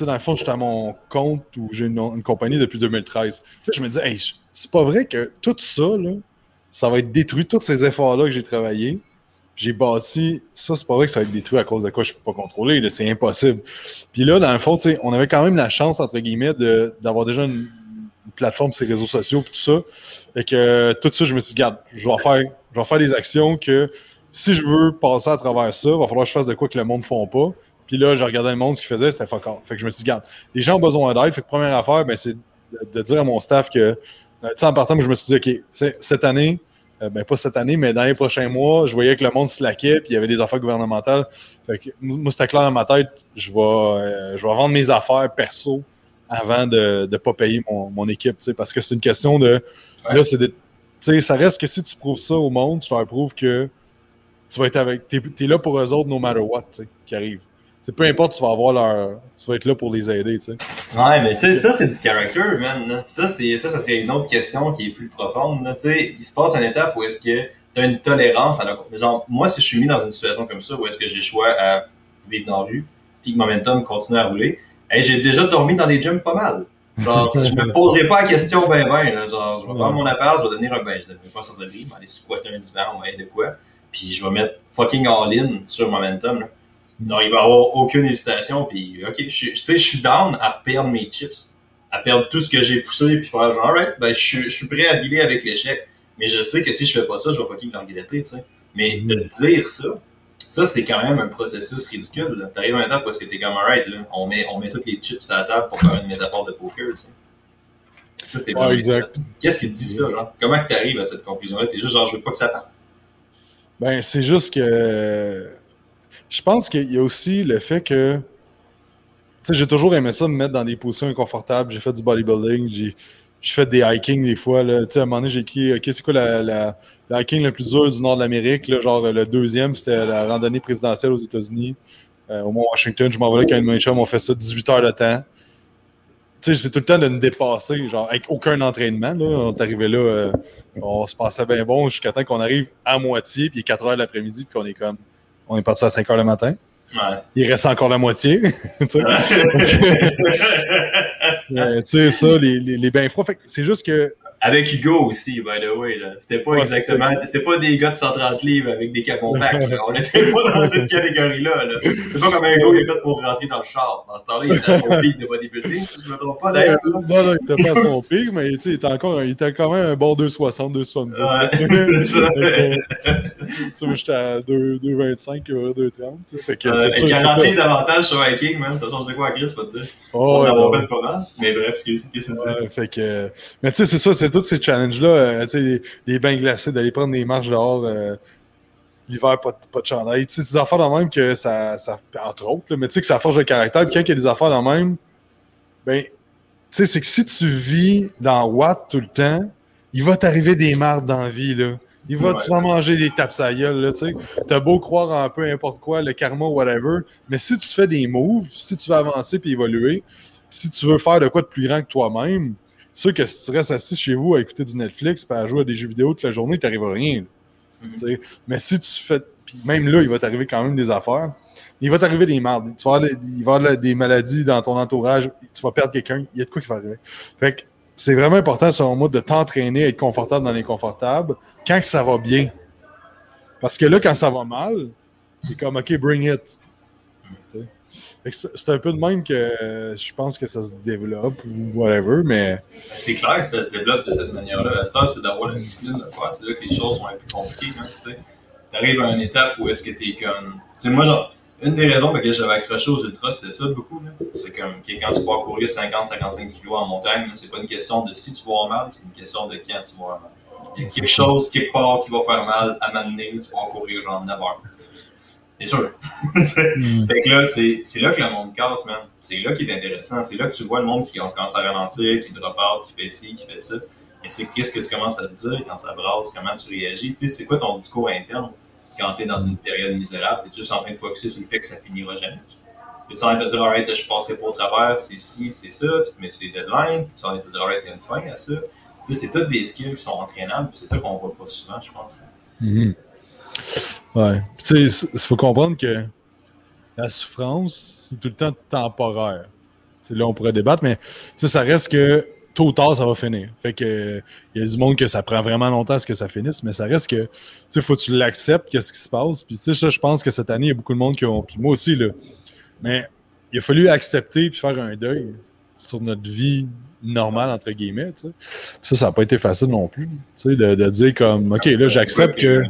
dans le fond, j'étais à mon compte où j'ai une, compagnie depuis 2013. Là, je me disais, hey, c'est pas vrai que tout ça, là, ça va être détruit, tous ces efforts-là que j'ai travaillés. J'ai bâti, ça, c'est pas vrai que ça va être détruit à cause de quoi je peux pas contrôler, c'est impossible. Puis là, dans le fond, on avait quand même la chance, entre guillemets, d'avoir déjà une, plateforme les réseaux sociaux et tout ça. Et que tout ça, je me suis dit, regarde, je vais faire, je vais faire des actions que si je veux passer à travers ça, il va falloir que je fasse de quoi que le monde ne font pas. Puis là, je regardais le monde, ce qu'il faisait, c'était fuck all. Fait que je me suis dit, regarde, les gens ont besoin d'aide. Fait que première affaire, ben, c'est de, de dire à mon staff que, euh, tu sais, en partant, je me suis dit, OK, cette année, euh, ben pas cette année, mais dans les prochains mois, je voyais que le monde se laquait, puis il y avait des affaires gouvernementales. Fait que moi, c'était clair dans ma tête, je vais, euh, je vais vendre mes affaires perso avant de ne pas payer mon, mon équipe, tu sais, parce que c'est une question de. Ouais. Là, c'est de. Tu sais, ça reste que si tu prouves ça au monde, tu leur prouves que tu vas être avec. Tu es, là pour eux autres, no matter what, tu sais, qui arrive. Tu sais, peu importe, tu vas avoir leur. Tu vas être là pour les aider, tu sais. Ouais, mais tu sais, ça, c'est du character, man. là. Ça, c'est, ça, ça serait une autre question qui est plus profonde, là. Tu sais, il se passe une étape où est-ce que t'as une tolérance à la... Genre, moi, si je suis mis dans une situation comme ça, où est-ce que j'ai le choix à vivre dans la rue, puis que momentum continue à rouler, hey, j'ai déjà dormi dans des gyms pas mal. Genre, je me poserai pas la question ben ben, là. Genre, je vais prendre mon appart, je vais devenir un ben, je deviendrai pas un sans-abri, je vais aller squatter un divan, ou de quoi. Puis je vais mettre fucking all-in sur momentum, là. Non, il va y avoir aucune hésitation. Puis, ok, je, je suis down à perdre mes chips, à perdre tout ce que j'ai poussé, puis faire genre, alright, ben, je, suis- je suis prêt à dealer avec l'échec. Mais je sais que si je fais pas ça, je vais fucking regretter, tu sais. Mais de dire ça, ça, c'est quand même un processus ridicule. T'arrives à un étape parce que t'es comme, alright, là, on met, on met toutes les chips à la table pour faire une métaphore de poker, tu sais. Ça, c'est exact. Qu'est-ce qui te dit ça, genre? Comment que t'arrives à cette conclusion-là? T'es juste genre, je veux pas que ça parte. Ben, c'est juste que. Je pense qu'il y a aussi le fait que. Tu sais, j'ai toujours aimé ça, me mettre dans des positions inconfortables. J'ai fait du bodybuilding, j'ai j'ai fait des hiking des fois. Là. Tu sais, à un moment donné, j'ai écrit OK, c'est quoi la, la, le hiking le plus dur du nord de l'Amérique? Genre, le deuxième, c'était la randonnée présidentielle aux États-Unis, euh, au Mont Washington. Je m'en vais là quand chum, on fait ça 18 heures de temps. Tu sais, c'est tout le temps de me dépasser, genre, avec aucun entraînement. Là. On est arrivé là, euh, on se passait bien bon jusqu'à temps qu'on arrive à moitié, puis il est 4 heures de l'après-midi, puis qu'on est comme. On est parti à 5 heures le matin. Ouais. Il reste encore la moitié. tu sais. tu sais, ça, les, les, les bains froids. c'est juste que avec Hugo aussi, by the way. C'était pas exactement. C'était pas des gars de 130 livres avec des capons On était pas dans cette catégorie-là. Là. C'est pas comme un Hugo qui est fait pour rentrer dans le char. Dans ce temps-là, il était à son pic de bodybuilding. Je me trompe pas d'ailleurs. Non, non, il était pas à son pic, mais il était encore il était quand même un bon 260, 270. Ouais, tu vois, j'étais à 2,25, 2,30. Fait que euh, c'est ça. davantage sur Viking, man. Ça change de quoi à Chris, pas de dire. Oh, On ouais, fait pas mal. Mais bref, c'est ouais, Fait que. Mais tu sais, c'est ça, c'est tous ces challenges-là, euh, les, les, bains glacés, d'aller prendre des marches dehors, euh, l'hiver, pas, pas, de chandail. Tu sais, des affaires dans même que ça, ça entre autres, mais tu sais que ça forge le caractère. Puis quand il y a des affaires dans même, ben, tu sais, c'est que si tu vis dans Watt tout le temps, il va t'arriver des marques dans la vie, là. Il va, Tu vas manger des tapes à gueule, là, tu sais. T'as beau croire en peu importe quoi, le karma, whatever, mais si tu fais des moves, si tu veux avancer puis évoluer, si tu veux faire de quoi de plus grand que toi-même, sûr que si tu restes assis chez vous à écouter du Netflix et à jouer à des jeux vidéo toute la journée, tu n'arrives à rien. Mhm. Mais si tu fais. Puis même là, il va t'arriver quand même des affaires. Il va t'arriver des mardes. Tu vas avoir, il va y avoir des maladies dans ton entourage. Tu vas perdre quelqu'un. Il y a de quoi qui va arriver. Fait que c'est vraiment important, selon moi, de t'entraîner à être confortable dans l'inconfortable quand ça va bien. Parce que là, quand ça va mal, c'est comme OK, bring it. C'est un peu de même que euh, je pense que ça se développe ou whatever, mais. C'est clair que ça se développe de cette manière-là. La star, c'est d'avoir la discipline de faire. C'est là que les choses vont être plus compliquées. Hein, tu arrives à une étape où est-ce que tu es comme. Tu sais, moi, genre, une des raisons pour lesquelles j'avais accroché aux ultras, c'était ça beaucoup. C'est comme quand tu pars courir 50-55 kg en montagne, c'est pas une question de si tu vas mal, c'est une question de quand tu vas mal. Il y a quelque chose, quelque part, qui va faire mal à m'amener, tu vas courir genre 9 heures. C'est sûr. Hmm. Fait que là, c'est là que le monde casse, man. C'est là qui est intéressant. C'est là que tu vois le monde qui commence à ralentir, qui drop out, qui fait ci, qui fait ça. Mais c'est qu'est-ce que tu commences à te dire quand ça brasse, comment tu réagis? Tu sais, c'est quoi ton discours interne quand tu es dans une période misérable? Es-tu juste en train de focuser sur le fait que ça finira jamais? Tu es en train de te dire, alright, je passerai pas au travers, c'est ci, c'est ça, tu te mets sur des deadlines, tu es en train de te dire, alright, il y a une fin à ça. Tu sais, c'est toutes des skills qui sont entraînables, c'est ça qu'on voit pas souvent, je pense. Mm-hmm. Ouais. Tu sais, il faut comprendre que la souffrance, c'est tout le temps temporaire. c'est là, on pourrait débattre, mais ça reste que tôt ou tard, ça va finir. Fait que il y a du monde que ça prend vraiment longtemps à ce que ça finisse, mais ça reste que tu faut que tu l'acceptes, qu'est-ce qui se passe. Puis tu sais, je pense que cette année, il y a beaucoup de monde qui ont. Puis moi aussi, là. Mais il a fallu accepter puis faire un deuil sur notre vie normale, entre guillemets. Tu sais. Ça, ça n'a pas été facile non plus. Tu sais, de, de dire comme OK, là, j'accepte que.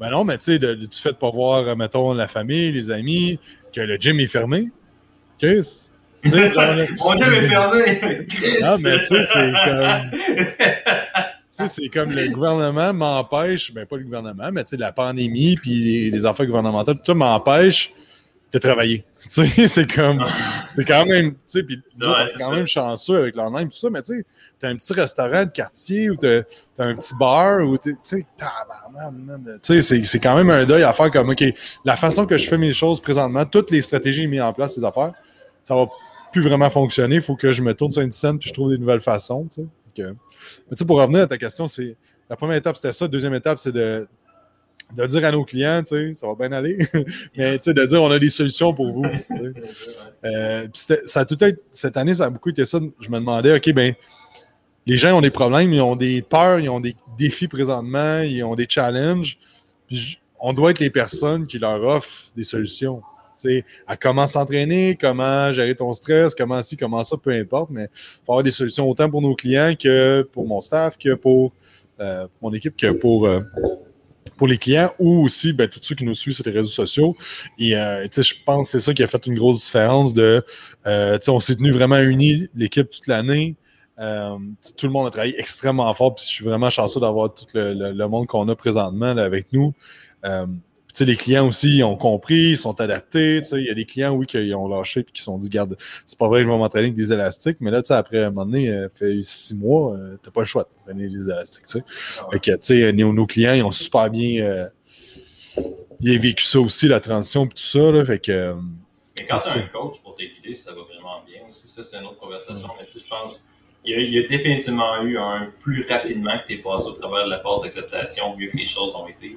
Ben non, mais tu sais, du fait de pas voir, mettons, la famille, les amis, que le gym est fermé. Chris. Mon gym est fermé! Ah, mais tu sais, c'est comme. Tu sais, c'est comme le gouvernement m'empêche, ben pas le gouvernement, mais tu sais, la pandémie, puis les, les affaires gouvernementales, tout ça m'empêche de travailler. Tu sais, c'est comme. C'est quand même. Tu sais, puis c'est quand même chanceux avec leur même, tout ça, mais tu sais, t'as un petit restaurant de quartier ou t'as as un petit bar ou tu sais, tu sais, c'est quand même un deuil à faire comme, OK, la façon que je fais mes choses présentement, toutes les stratégies mises en place, ces affaires, ça va plus vraiment fonctionner. Il faut que je me tourne sur une scène puis je trouve des nouvelles façons, tu sais. Mais tu sais, pour revenir à ta question, c'est. La première étape, c'était ça. La deuxième étape, c'est de de dire à nos clients, tu sais, ça va bien aller, mais tu sais, de dire on a des solutions pour vous. Euh, ça a tout été, cette année, ça a beaucoup été ça. Je me demandais, OK, ben les gens ont des problèmes, ils ont des peurs, ils ont des défis présentement, ils ont des challenges. Puis on doit être les personnes qui leur offrent des solutions. Tu sais, à comment s'entraîner, comment gérer ton stress, comment ci, comment ça, peu importe, mais il faut avoir des solutions autant pour nos clients que pour mon staff, que pour euh, mon équipe, que pour euh, pour les clients ou aussi ben, tous ceux qui nous suivent sur les réseaux sociaux. Et euh, je pense que c'est ça qui a fait une grosse différence de euh, on s'est tenu vraiment unis, l'équipe toute l'année. Euh, tout le monde a travaillé extrêmement fort. Puis je suis vraiment chanceux d'avoir tout le, monde qu'on a présentement avec nous les clients aussi ont compris, ils sont adaptés. Il y a des clients, oui, qui ont lâché et qui se sont dit, garde, c'est pas vrai que je vais m'entraîner avec des élastiques, mais là, après un moment donné, euh, fait six mois, euh, t'as pas le choix de t'entraîner des élastiques. T'sais. Ah que, tu nos, nos, clients, ils ont super bien, euh, bien vécu ça aussi, la transition et tout ça. Là, fait que, mais quand tu as un coach pour t'aider, ça va vraiment bien aussi. Ça, c'est une autre conversation. Mais tu sais, je pense il y, y, a, définitivement eu un plus rapidement que tu es passé au travers de la phase d'acceptation, mieux que les choses ont été.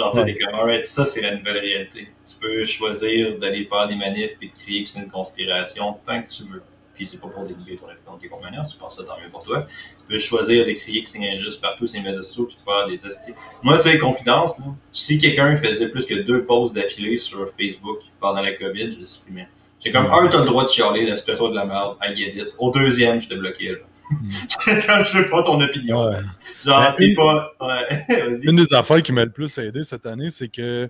Genre, ouais. t'es comme, alright, ça, c'est la nouvelle réalité. Tu peux choisir d'aller faire des manifs et de crier que c'est une conspiration tant que tu veux. puis c'est pas pour dénigrer ton opinion de quelque manière, tu penses ça, tant mieux pour toi. Tu peux choisir de crier que c'est injuste partout sur les médias sociaux, puis de faire des esti. Moi, tu sais, confidence, là, si quelqu'un faisait plus que deux posts d'affilée sur Facebook pendant la COVID, je le supprimais. J'ai comme, un, t'as le droit de chialer, la situation de la merde, I get it. Au deuxième, je te bloquais, genre. je veux pas ton opinion. Ouais. Genre, Ben, une- pas, ouais. Une des affaires qui m'a le plus aidé cette année, c'est que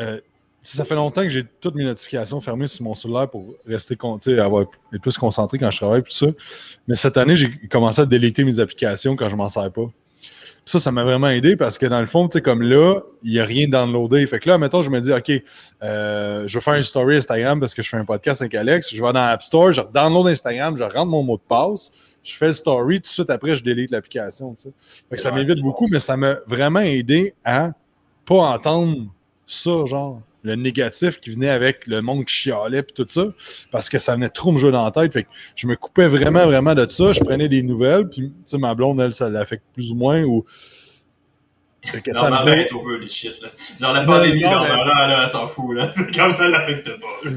euh, ça fait longtemps que j'ai toutes mes notifications fermées sur mon cellulaire pour rester avoir être plus concentré quand je travaille tout ça. Mais cette année, j'ai commencé à déliter mes applications quand je m'en sers pas. Puis ça, ça m'a vraiment aidé parce que dans le fond, tu sais, comme là, il n'y a rien downloadé. Fait que là, mettons, je me dis, OK, euh, je vais faire une story Instagram parce que je fais un podcast avec Alex. Je vais dans l'App Store, je download Instagram, je rentre mon mot de passe, je fais le story, tout de suite après, je délite l'application. tu sais. Ça m'évite beaucoup, mais ça m'a vraiment aidé à pas entendre ça, genre, le négatif qui venait avec le monde qui chialait puis tout ça, parce que ça venait trop me jouer dans la tête. Fait que je me coupais vraiment, vraiment de ça. Je prenais des nouvelles, puis, tu sais, ma blonde, elle, ça l'affecte plus ou moins, ou... Ma elle est over les shit, là. Genre, la pandémie, non, mais- là, elle s'en fout, là. C'est comme ça, elle l'affecte pas.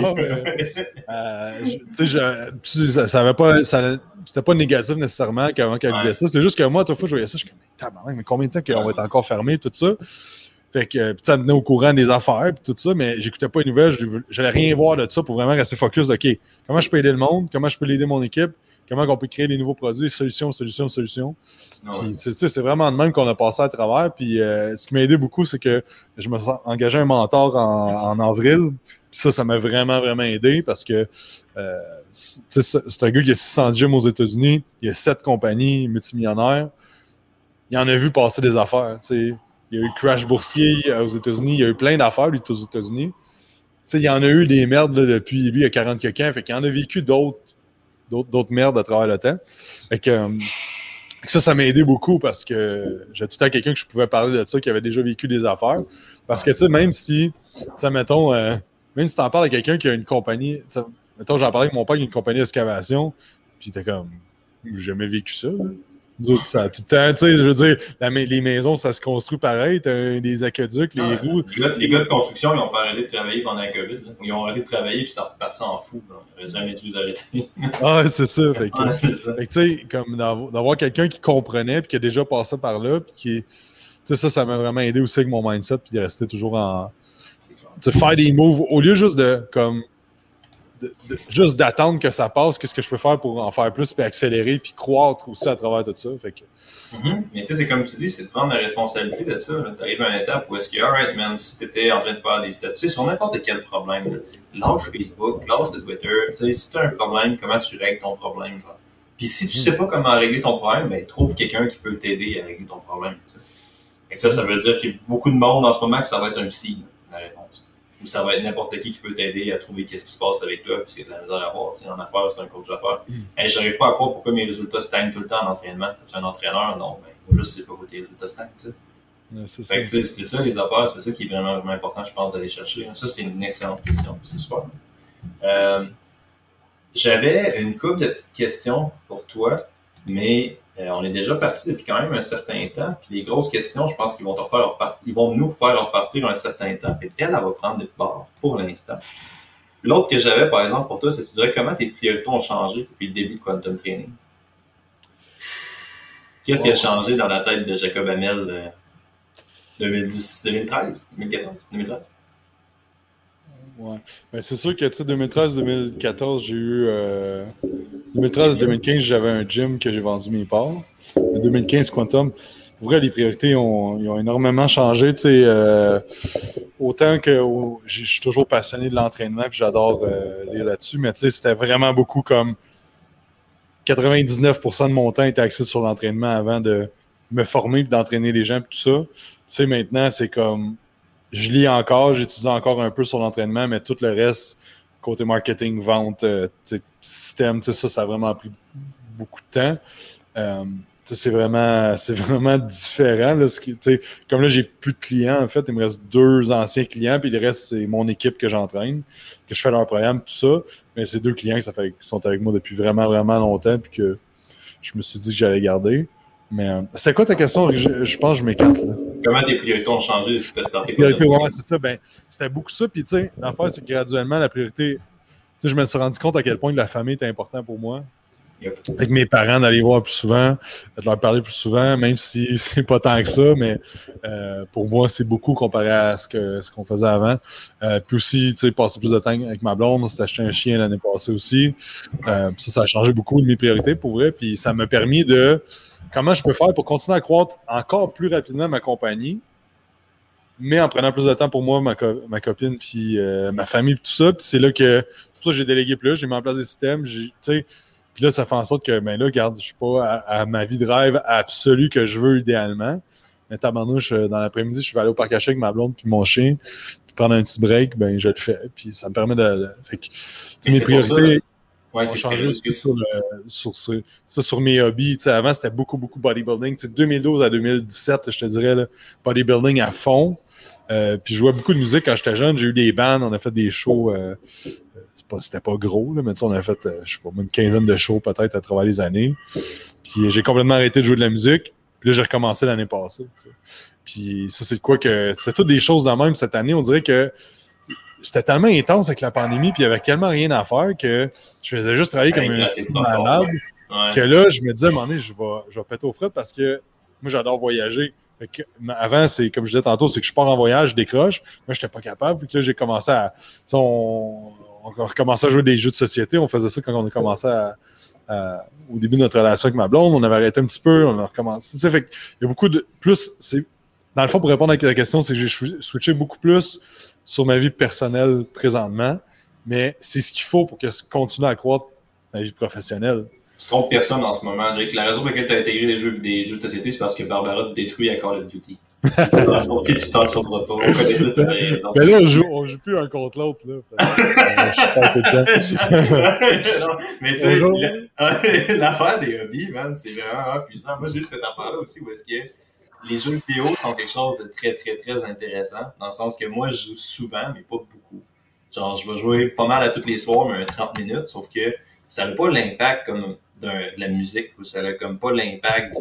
Non, mais- Euh, je- tu sais, ça, ça avait pas, ça- c'était pas négatif nécessairement qu'avant qu'elle Ouais. vivait ça. C'est juste que moi, toute fois, je voyais ça, je suis comme, mais tabarnak, mais combien de temps qu'on va être encore fermé, tout ça? Fait que, ça me tenait au courant des affaires, puis tout ça, mais j'écoutais pas les nouvelles, je j'allais rien voir de ça pour vraiment rester focus. de, OK, comment je peux aider le monde, comment je peux aider mon équipe, comment on peut créer des nouveaux produits, solutions, solutions, solutions. Puis c'est vraiment de même qu'on a passé à travers. Puis euh, ce qui m'a aidé beaucoup, c'est que je me suis engagé un mentor en, en avril. Puis ça, ça m'a vraiment, vraiment aidé parce que euh, c'est un gars qui a 600 gyms aux États-Unis. Il a 7 compagnies multimillionnaires. Il en a vu passer des affaires. Il y a eu crash boursier aux États-Unis. Il y a eu plein d'affaires, lui, aux États-Unis. Il y en a eu des merdes là, depuis lui, il y a 40 quelqu'un. Fait qu'il en a vécu d'autres d'autres merdes à travers le temps. Euh, fait que ça, ça m'a aidé beaucoup parce que j'ai tout le temps quelqu'un que je pouvais parler de ça, qui avait déjà vécu des affaires. Parce que, tu sais, même si, sais, mettons, euh, même si t'en parles à quelqu'un qui a une compagnie, mettons, j'en parlais avec mon père qui a une compagnie d'excavation, puis t'es comme, j'ai jamais vécu ça, là. Nous autres, ça a tout le temps, tu sais, je veux dire, la les maisons, ça se construit pareil, t'as des aqueducs, les Ouais. roues. Les gars, les gars de construction, ils ont pas arrêté de travailler pendant la COVID. Là. Ils ont arrêté de travailler puis ça reparti en fou. Là. Ils n'auraient jamais dû les arrêter. Ah, c'est ça. Fait que, tu sais, comme d'avoir quelqu'un qui comprenait, puis qui a déjà passé par là, puis qui. Tu sais, ça, ça m'a vraiment aidé aussi avec mon mindset, puis de rester toujours en. Tu sais, faire des moves, au lieu juste de, comme. De- de- juste d'attendre que ça passe, qu'est-ce que je peux faire pour en faire plus, puis accélérer, puis croître aussi à travers tout ça? Fait que. Mhm. Mais tu sais, c'est comme tu dis, c'est de prendre la responsabilité de ça. Tu arrives à une étape où est-ce que, alright, man, si tu étais en train de faire des statuts, sur n'importe quel problème, là, lâche Facebook, lâche le Twitter. Tu sais, si tu as un problème, comment tu règles ton problème? Genre? Puis si tu sais pas comment régler ton problème, ben, trouve quelqu'un qui peut t'aider à régler ton problème. que ça, ça veut dire qu'il y a beaucoup de monde en ce moment que ça va être un psy, là. Ou ça va être n'importe qui qui peut t'aider à trouver qu'est-ce qui se passe avec toi, parce qu'il y a de la misère à voir. Tu sais, en affaires, c'est un coach d'affaires. Hey, j'arrive pas à croire pourquoi mes résultats stagnent tout le temps en entraînement. Tu un entraîneur? Non, ben, moi, je sais pas pourquoi tes résultats stagnent, tu sais. Ouais, c'est ça. Fait que c'est c'est ça les affaires, c'est ça qui est vraiment, vraiment important, je pense, d'aller chercher. Ça, c'est une excellente question. C'est super. Euh, J'avais une couple de petites questions pour toi, mais euh, on est déjà parti depuis quand même un certain temps. Puis les grosses questions, je pense qu'ils vont te refaire repartir, ils vont nous faire repartir un certain temps. Puis elle, elle va prendre le bord pour l'instant. L'autre que j'avais, par exemple, pour toi, c'est tu dirais comment tes priorités ont changé depuis le début de Quantum Training? Qu'est-ce qui a Wow. changé dans la tête de Jacob Hamel euh, 2010, 2013, 2014, 2013? Ouais. Ben, c'est sûr que, tu sais, 2013-2014, j'ai eu. euh, 2013-2015, j'avais un gym que j'ai vendu mes parts. 2015, Quantum. Pour vrai, les priorités ont, ils ont énormément changé. Euh, autant que je suis toujours passionné de l'entraînement puis j'adore euh, lire là-dessus, mais c'était vraiment beaucoup comme 99% de mon temps était axé sur l'entraînement avant de me former et d'entraîner les gens et tout ça. Tu sais, maintenant, c'est comme je lis encore, j'étudie encore un peu sur l'entraînement, mais tout le reste, côté marketing, vente, euh, système, ça, ça a vraiment pris beaucoup de temps. Euh, c'est vraiment, vraiment différent. Comme là, j'ai plus de clients, en fait, il me reste deux anciens clients, puis le reste, c'est mon équipe que j'entraîne, que je fais leur programme, tout ça. Mais c'est deux clients qui sont avec moi depuis vraiment, vraiment longtemps, puis que je me suis dit que j'allais garder. Mais euh, c'est quoi ta question? Je, je pense que je m'écarte. là. Comment tes priorités ont changé? Depuis que tu as starté Priorité, Quantum ouais, c'est ça. Ben, c'était beaucoup ça. Puis, tu sais, l'affaire, c'est que graduellement, la priorité. Tu sais, je me suis rendu compte à quel point la famille était important pour moi. Avec mes parents, d'aller voir plus souvent, de leur parler plus souvent, même si c'est pas tant que ça, mais euh, pour moi, c'est beaucoup comparé à ce que ce qu'on faisait avant. Euh, puis aussi, tu sais, passer plus de temps avec ma blonde, s'est acheté un chien l'année passée aussi. Euh, ça, ça a changé beaucoup de mes priorités pour vrai. Puis ça m'a permis de comment je peux faire pour continuer à croître encore plus rapidement ma compagnie, mais en prenant plus de temps pour moi, ma, ma copine, puis ma famille, puis tout ça. Puis c'est là que, pour ça, j'ai délégué plus, j'ai mis en place des systèmes. Puis là, ça fait en sorte que, ben là, regarde, je suis pas à, ma vie de rêve absolue que je veux idéalement. Mais tabarnouche, dans l'après-midi, je vais aller au parc à avec ma blonde puis mon chien, puis prendre un petit break, ben je le fais. Puis ça me permet de. fait que, mes priorités. Ouais, ont changé sur, sur, ça, sur mes hobbies. sais, avant, c'était beaucoup, beaucoup bodybuilding. sais, 2012 à 2017, je te dirais, là, bodybuilding à fond. Euh, puis je jouais beaucoup de musique quand j'étais jeune. J'ai eu des bands, on a fait des shows. Euh, c'était pas gros, là, mais on a fait, euh, je sais pas, une quinzaine de shows peut-être à travers les années. Puis j'ai complètement arrêté de jouer de la musique. Puis là, j'ai recommencé l'année passée. Puis ça, c'est quoi que. C'était toutes des choses dans même cette année. On dirait que c'était tellement intense avec la pandémie, puis il y avait tellement rien à faire que je faisais juste travailler comme un malade. Que là, je me disais, à un moment donné, je vais, je vais péter au fret parce que moi, j'adore voyager. avant, c'est comme je disais tantôt, c'est que je pars en voyage, je décroche. Moi, je n'étais pas capable. Puis là, j'ai commencé à. On, on a recommencé à jouer des jeux de société. On faisait ça quand on a commencé à, au début de notre relation avec ma blonde. On avait arrêté un petit peu, on a recommencé. Fait il y a beaucoup de. Plus, c'est. Dans le fond, pour répondre à la question, c'est que j'ai switché beaucoup plus sur ma vie personnelle présentement, mais c'est ce qu'il faut pour que ça continue à croître ma vie professionnelle. Tu trompes personne en ce moment. Je que la raison pour laquelle tu as intégré des jeux, des jeux de société, c'est parce que Barbara te détruit à Call of Duty tu t'en sauveras pas. On connaît tous raison. Mais là, on joue, on joue plus un contre l'autre. là. mais tu sais, l'affaire des hobbies, man, c'est vraiment puissant. Moi, j'ai eu cette affaire-là aussi où est-ce que les jeux vidéo sont quelque chose de très, très, très intéressant. Dans le sens que moi, je joue souvent, mais pas beaucoup. Genre, je vais jouer pas mal à tous les soirs, mais un 30 minutes, sauf que ça n'a pas l'impact comme de la musique, ou ça n'a comme pas l'impact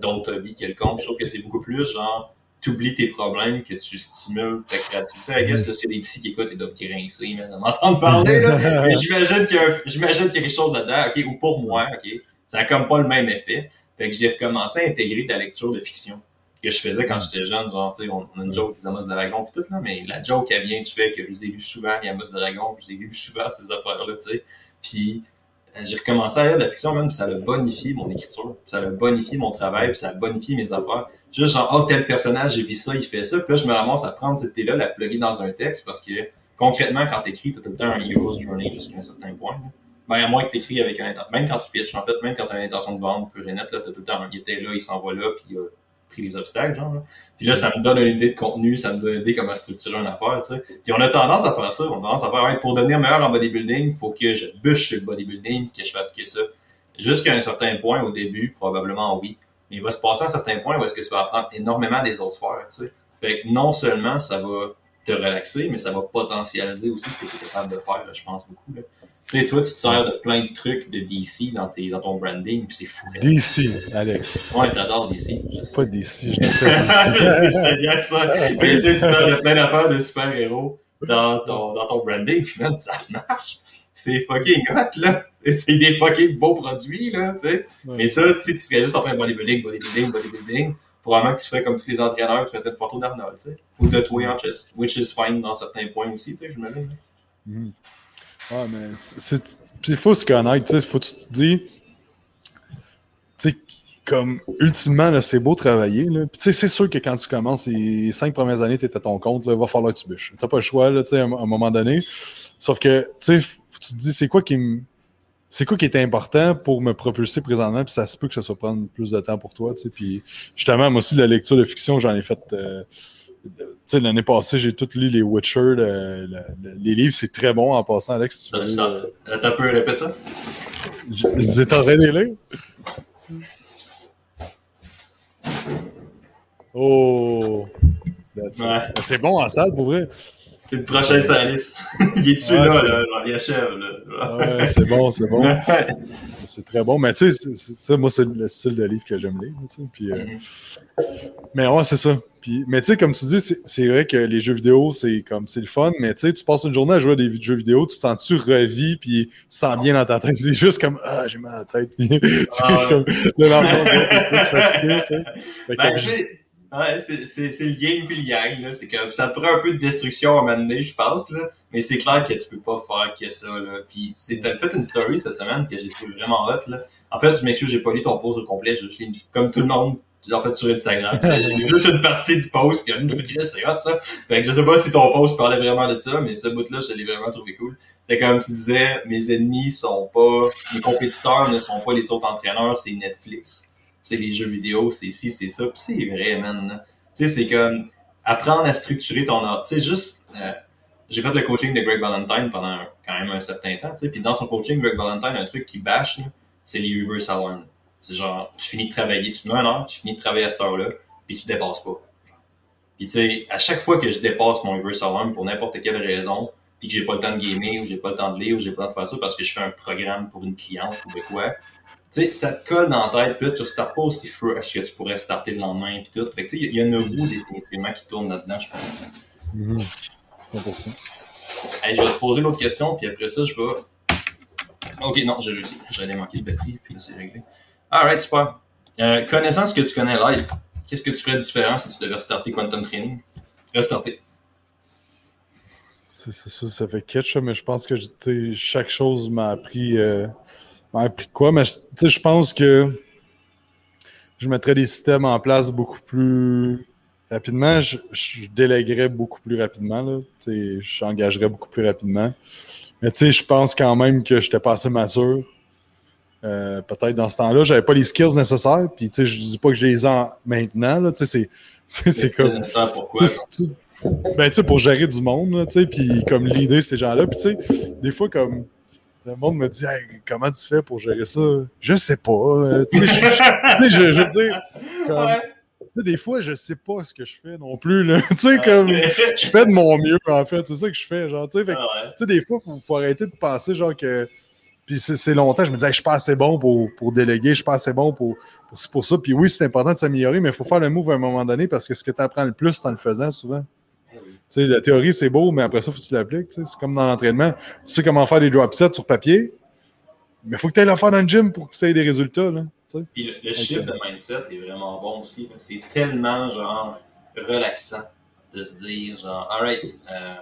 d'autres hobbies quelconques. Je trouve que c'est beaucoup plus genre tu oublies tes problèmes, que tu stimules ta créativité. I guess, là, c'est des psy qui écoutent, ils doivent grincer, mais m'entendre parler, là. Mais j'imagine qu'il y, a, j'imagine qu'il y a quelque chose dedans, OK, ou pour moi, OK, ça n'a comme pas le même effet. Fait que j'ai recommencé à intégrer de la lecture de fiction que je faisais quand j'étais jeune, genre, tu sais, on, a une joke des Amos de Dragon pis tout, là, mais la joke, elle vient du fait que je vous ai lu souvent les Amos de Dragon, je vous ai lu souvent ces affaires-là, tu sais. Puis euh, j'ai recommencé à lire de la fiction même, puis ça a bonifié mon écriture, ça a bonifié mon travail, puis ça a bonifié mes affaires. Juste genre, oh, tel personnage, j'ai vu ça, il fait ça, puis là, je me ramasse à prendre cette idée-là, la plugger dans un texte, parce que concrètement, quand t'écris, t'as tout le temps un hero's journey jusqu'à un certain point. Ben, à moins que t'écris avec un même quand tu pitches, en fait, même quand t'as l'intention de vendre pur et net, là, t'as tout le temps un, il était là, il s'en va là, puis euh, pris les obstacles, genre. Puis là, ça me donne une idée de contenu, ça me donne une idée comment structurer une affaire, tu sais. Puis on a tendance à faire ça. On a tendance à faire, ouais, pour devenir meilleur en bodybuilding, il faut que je bûche sur le bodybuilding, que je fasse que ça. Jusqu'à un certain point, au début, probablement oui. Mais il va se passer à un certain point où est-ce que tu vas apprendre énormément des autres sphères, tu sais. Fait que non seulement ça va te relaxer, mais ça va potentialiser aussi ce que tu es capable de faire, je pense beaucoup. Là. Tu sais, toi, tu te sers de plein de trucs de DC dans, tes, dans ton branding, puis c'est fou. DC, Alex. Ouais, t'adores DC. Je sais. Pas DC, je pas DC. ça. Mais tu sais, tu sers de plein d'affaires de super-héros dans ton, dans ton branding, puis même, ça marche. C'est fucking hot, là. C'est des fucking beaux produits, là, tu sais. Mais ça, si tu serais juste en train de bodybuilding, bodybuilding, bodybuilding, probablement que tu ferais comme tous les entraîneurs, tu mettrais une photo d'Arnold, tu sais. Ou de toi en chest. Which is fine dans certains points aussi, tu sais, j'imagine. Mm. Ah, mais il faut se connaître, sais, faut que tu te dis. Tu comme, ultimement, c'est beau travailler, là. Puis, tu sais, c'est sûr que quand tu commences, les cinq premières années, tu es à ton compte, là, il va falloir que tu bûches. T'as pas le choix, là, tu sais, à, un moment donné. Sauf que, tu sais, tu te dis, c'est quoi qui me. C'est quoi qui est important pour me propulser présentement, puis ça se peut que ça soit prendre plus de temps pour toi, tu sais. Puis, justement, moi aussi, la lecture de fiction, j'en ai fait. Euh, l'année passée, j'ai tout lu les Witcher, les livres, c'est très bon en passant, Alex. Tu veux, T'as peu répéter ça? Je, je disais, t'en les Oh! Ouais. C'est bon en salle, pour vrai. C'est le prochain Salis. il est dessus, là, là, il achève, là. ouais, c'est bon, c'est bon. c'est très bon. Mais tu sais, ça, moi, c'est le style de livre que j'aime lire. Puis, euh... mm -hmm. Mais ouais, c'est ça. Puis, mais tu sais, comme tu dis, c'est vrai que les jeux vidéo, c'est comme c'est le fun, mais tu sais, tu passes une journée à jouer à des jeux vidéo, tu te sens-tu revis, puis tu sens bien dans ta tête? C'est juste comme Ah, j'ai mal à la tête. tu sais, comme le lendemain, tu fatigué, tu sais. Ben, Ouais, c'est le yin puis le yang. C'est ça te prend un peu de destruction à un moment donné, je pense, là. Mais c'est clair que tu peux pas faire que ça, là. Puis c'est fait une story cette semaine que j'ai trouvé vraiment hot, là. En fait, je m'excuse, j'ai pas lu ton post au complet, je juste comme tout le monde, en fait, sur Instagram. J'ai juste une partie du post, puis je me disais, c'est hot, ça. Fait que je sais pas si ton post parlait vraiment de ça, mais ce bout-là, je l'ai vraiment trouvé cool. Fait comme tu disais, mes ennemis sont pas, mes compétiteurs ne sont pas les autres entraîneurs, c'est Netflix c'est les jeux vidéo, c'est ci, c'est ça. Puis c'est vrai, man. Tu sais, c'est comme apprendre à structurer ton art. Tu sais, juste... Euh, j'ai fait le coaching de Greg Valentine pendant quand même un certain temps, tu sais. Puis dans son coaching, Greg Valentine, un truc qui bâche, c'est les reverse alarms. C'est genre, tu finis de travailler, tu te mets un heure, tu finis de travailler à cette heure-là, puis tu dépasses pas. Puis tu sais, à chaque fois que je dépasse mon reverse alarm pour n'importe quelle raison, puis que j'ai pas le temps de gamer, ou j'ai pas le temps de lire, ou j'ai pas le temps de faire ça parce que je fais un programme pour une cliente ou de quoi, tu sais, ça te colle dans la tête, puis là, tu restartes pas aussi fresh que tu pourrais starter le lendemain, puis tout. Fait que, tu sais, il y a une roue définitivement qui tourne là-dedans, je pense. Mm -hmm. 100%. Hey, je vais te poser l'autre question, puis après ça, je vais. Ok, non, j'ai réussi. J'allais manquer de batterie, puis là, c'est réglé. Alright, super. Euh, connaissant ce que tu connais live, qu'est-ce que tu ferais de différent si tu devais restarter Quantum Training? Restarter. C'est ça, ça fait catch, mais je pense que chaque chose m'a appris. Euh m'a appris quoi, mais je pense que je mettrais des systèmes en place beaucoup plus rapidement. Je, je déléguerais beaucoup plus rapidement. J'engagerais beaucoup plus rapidement. Mais je pense quand même que j'étais pas assez mature. Euh, peut-être dans ce temps-là, j'avais pas les skills nécessaires. Puis tu sais, je dis pas que je les ai maintenant. Tu sais, c'est c'est comme. Pourquoi? Ben, tu sais, pour gérer du monde, tu sais, puis comme l'idée ces gens-là. Puis tu sais, des fois, comme le monde me dit comment tu fais pour gérer ça? Je sais pas. Euh, tu sais, je, je, je, veux dire, comme, tu sais, des fois, je sais pas ce que je fais non plus. Là. tu sais, comme je fais de mon mieux, en fait. C'est ça que je fais. Genre, tu sais, fait, ah tu sais, des fois, il faut, faut, arrêter de penser genre que. Puis c'est longtemps, je me disais, je suis pas assez bon pour, pour déléguer, je suis pas assez bon pour, pour, pour ça. Puis oui, c'est important de s'améliorer, mais il faut faire le move à un moment donné parce que ce que tu apprends le plus, c'est en le faisant souvent. sais, la théorie, c'est beau, mais après ça, il faut que tu l'appliques. C'est comme dans l'entraînement. Tu sais comment faire des drop sets sur papier, mais il faut que tu ailles le faire dans le gym pour que ça ait des résultats. Là, Puis le, le shift de mindset est vraiment bon aussi. C'est tellement genre relaxant de se dire genre, alright, euh,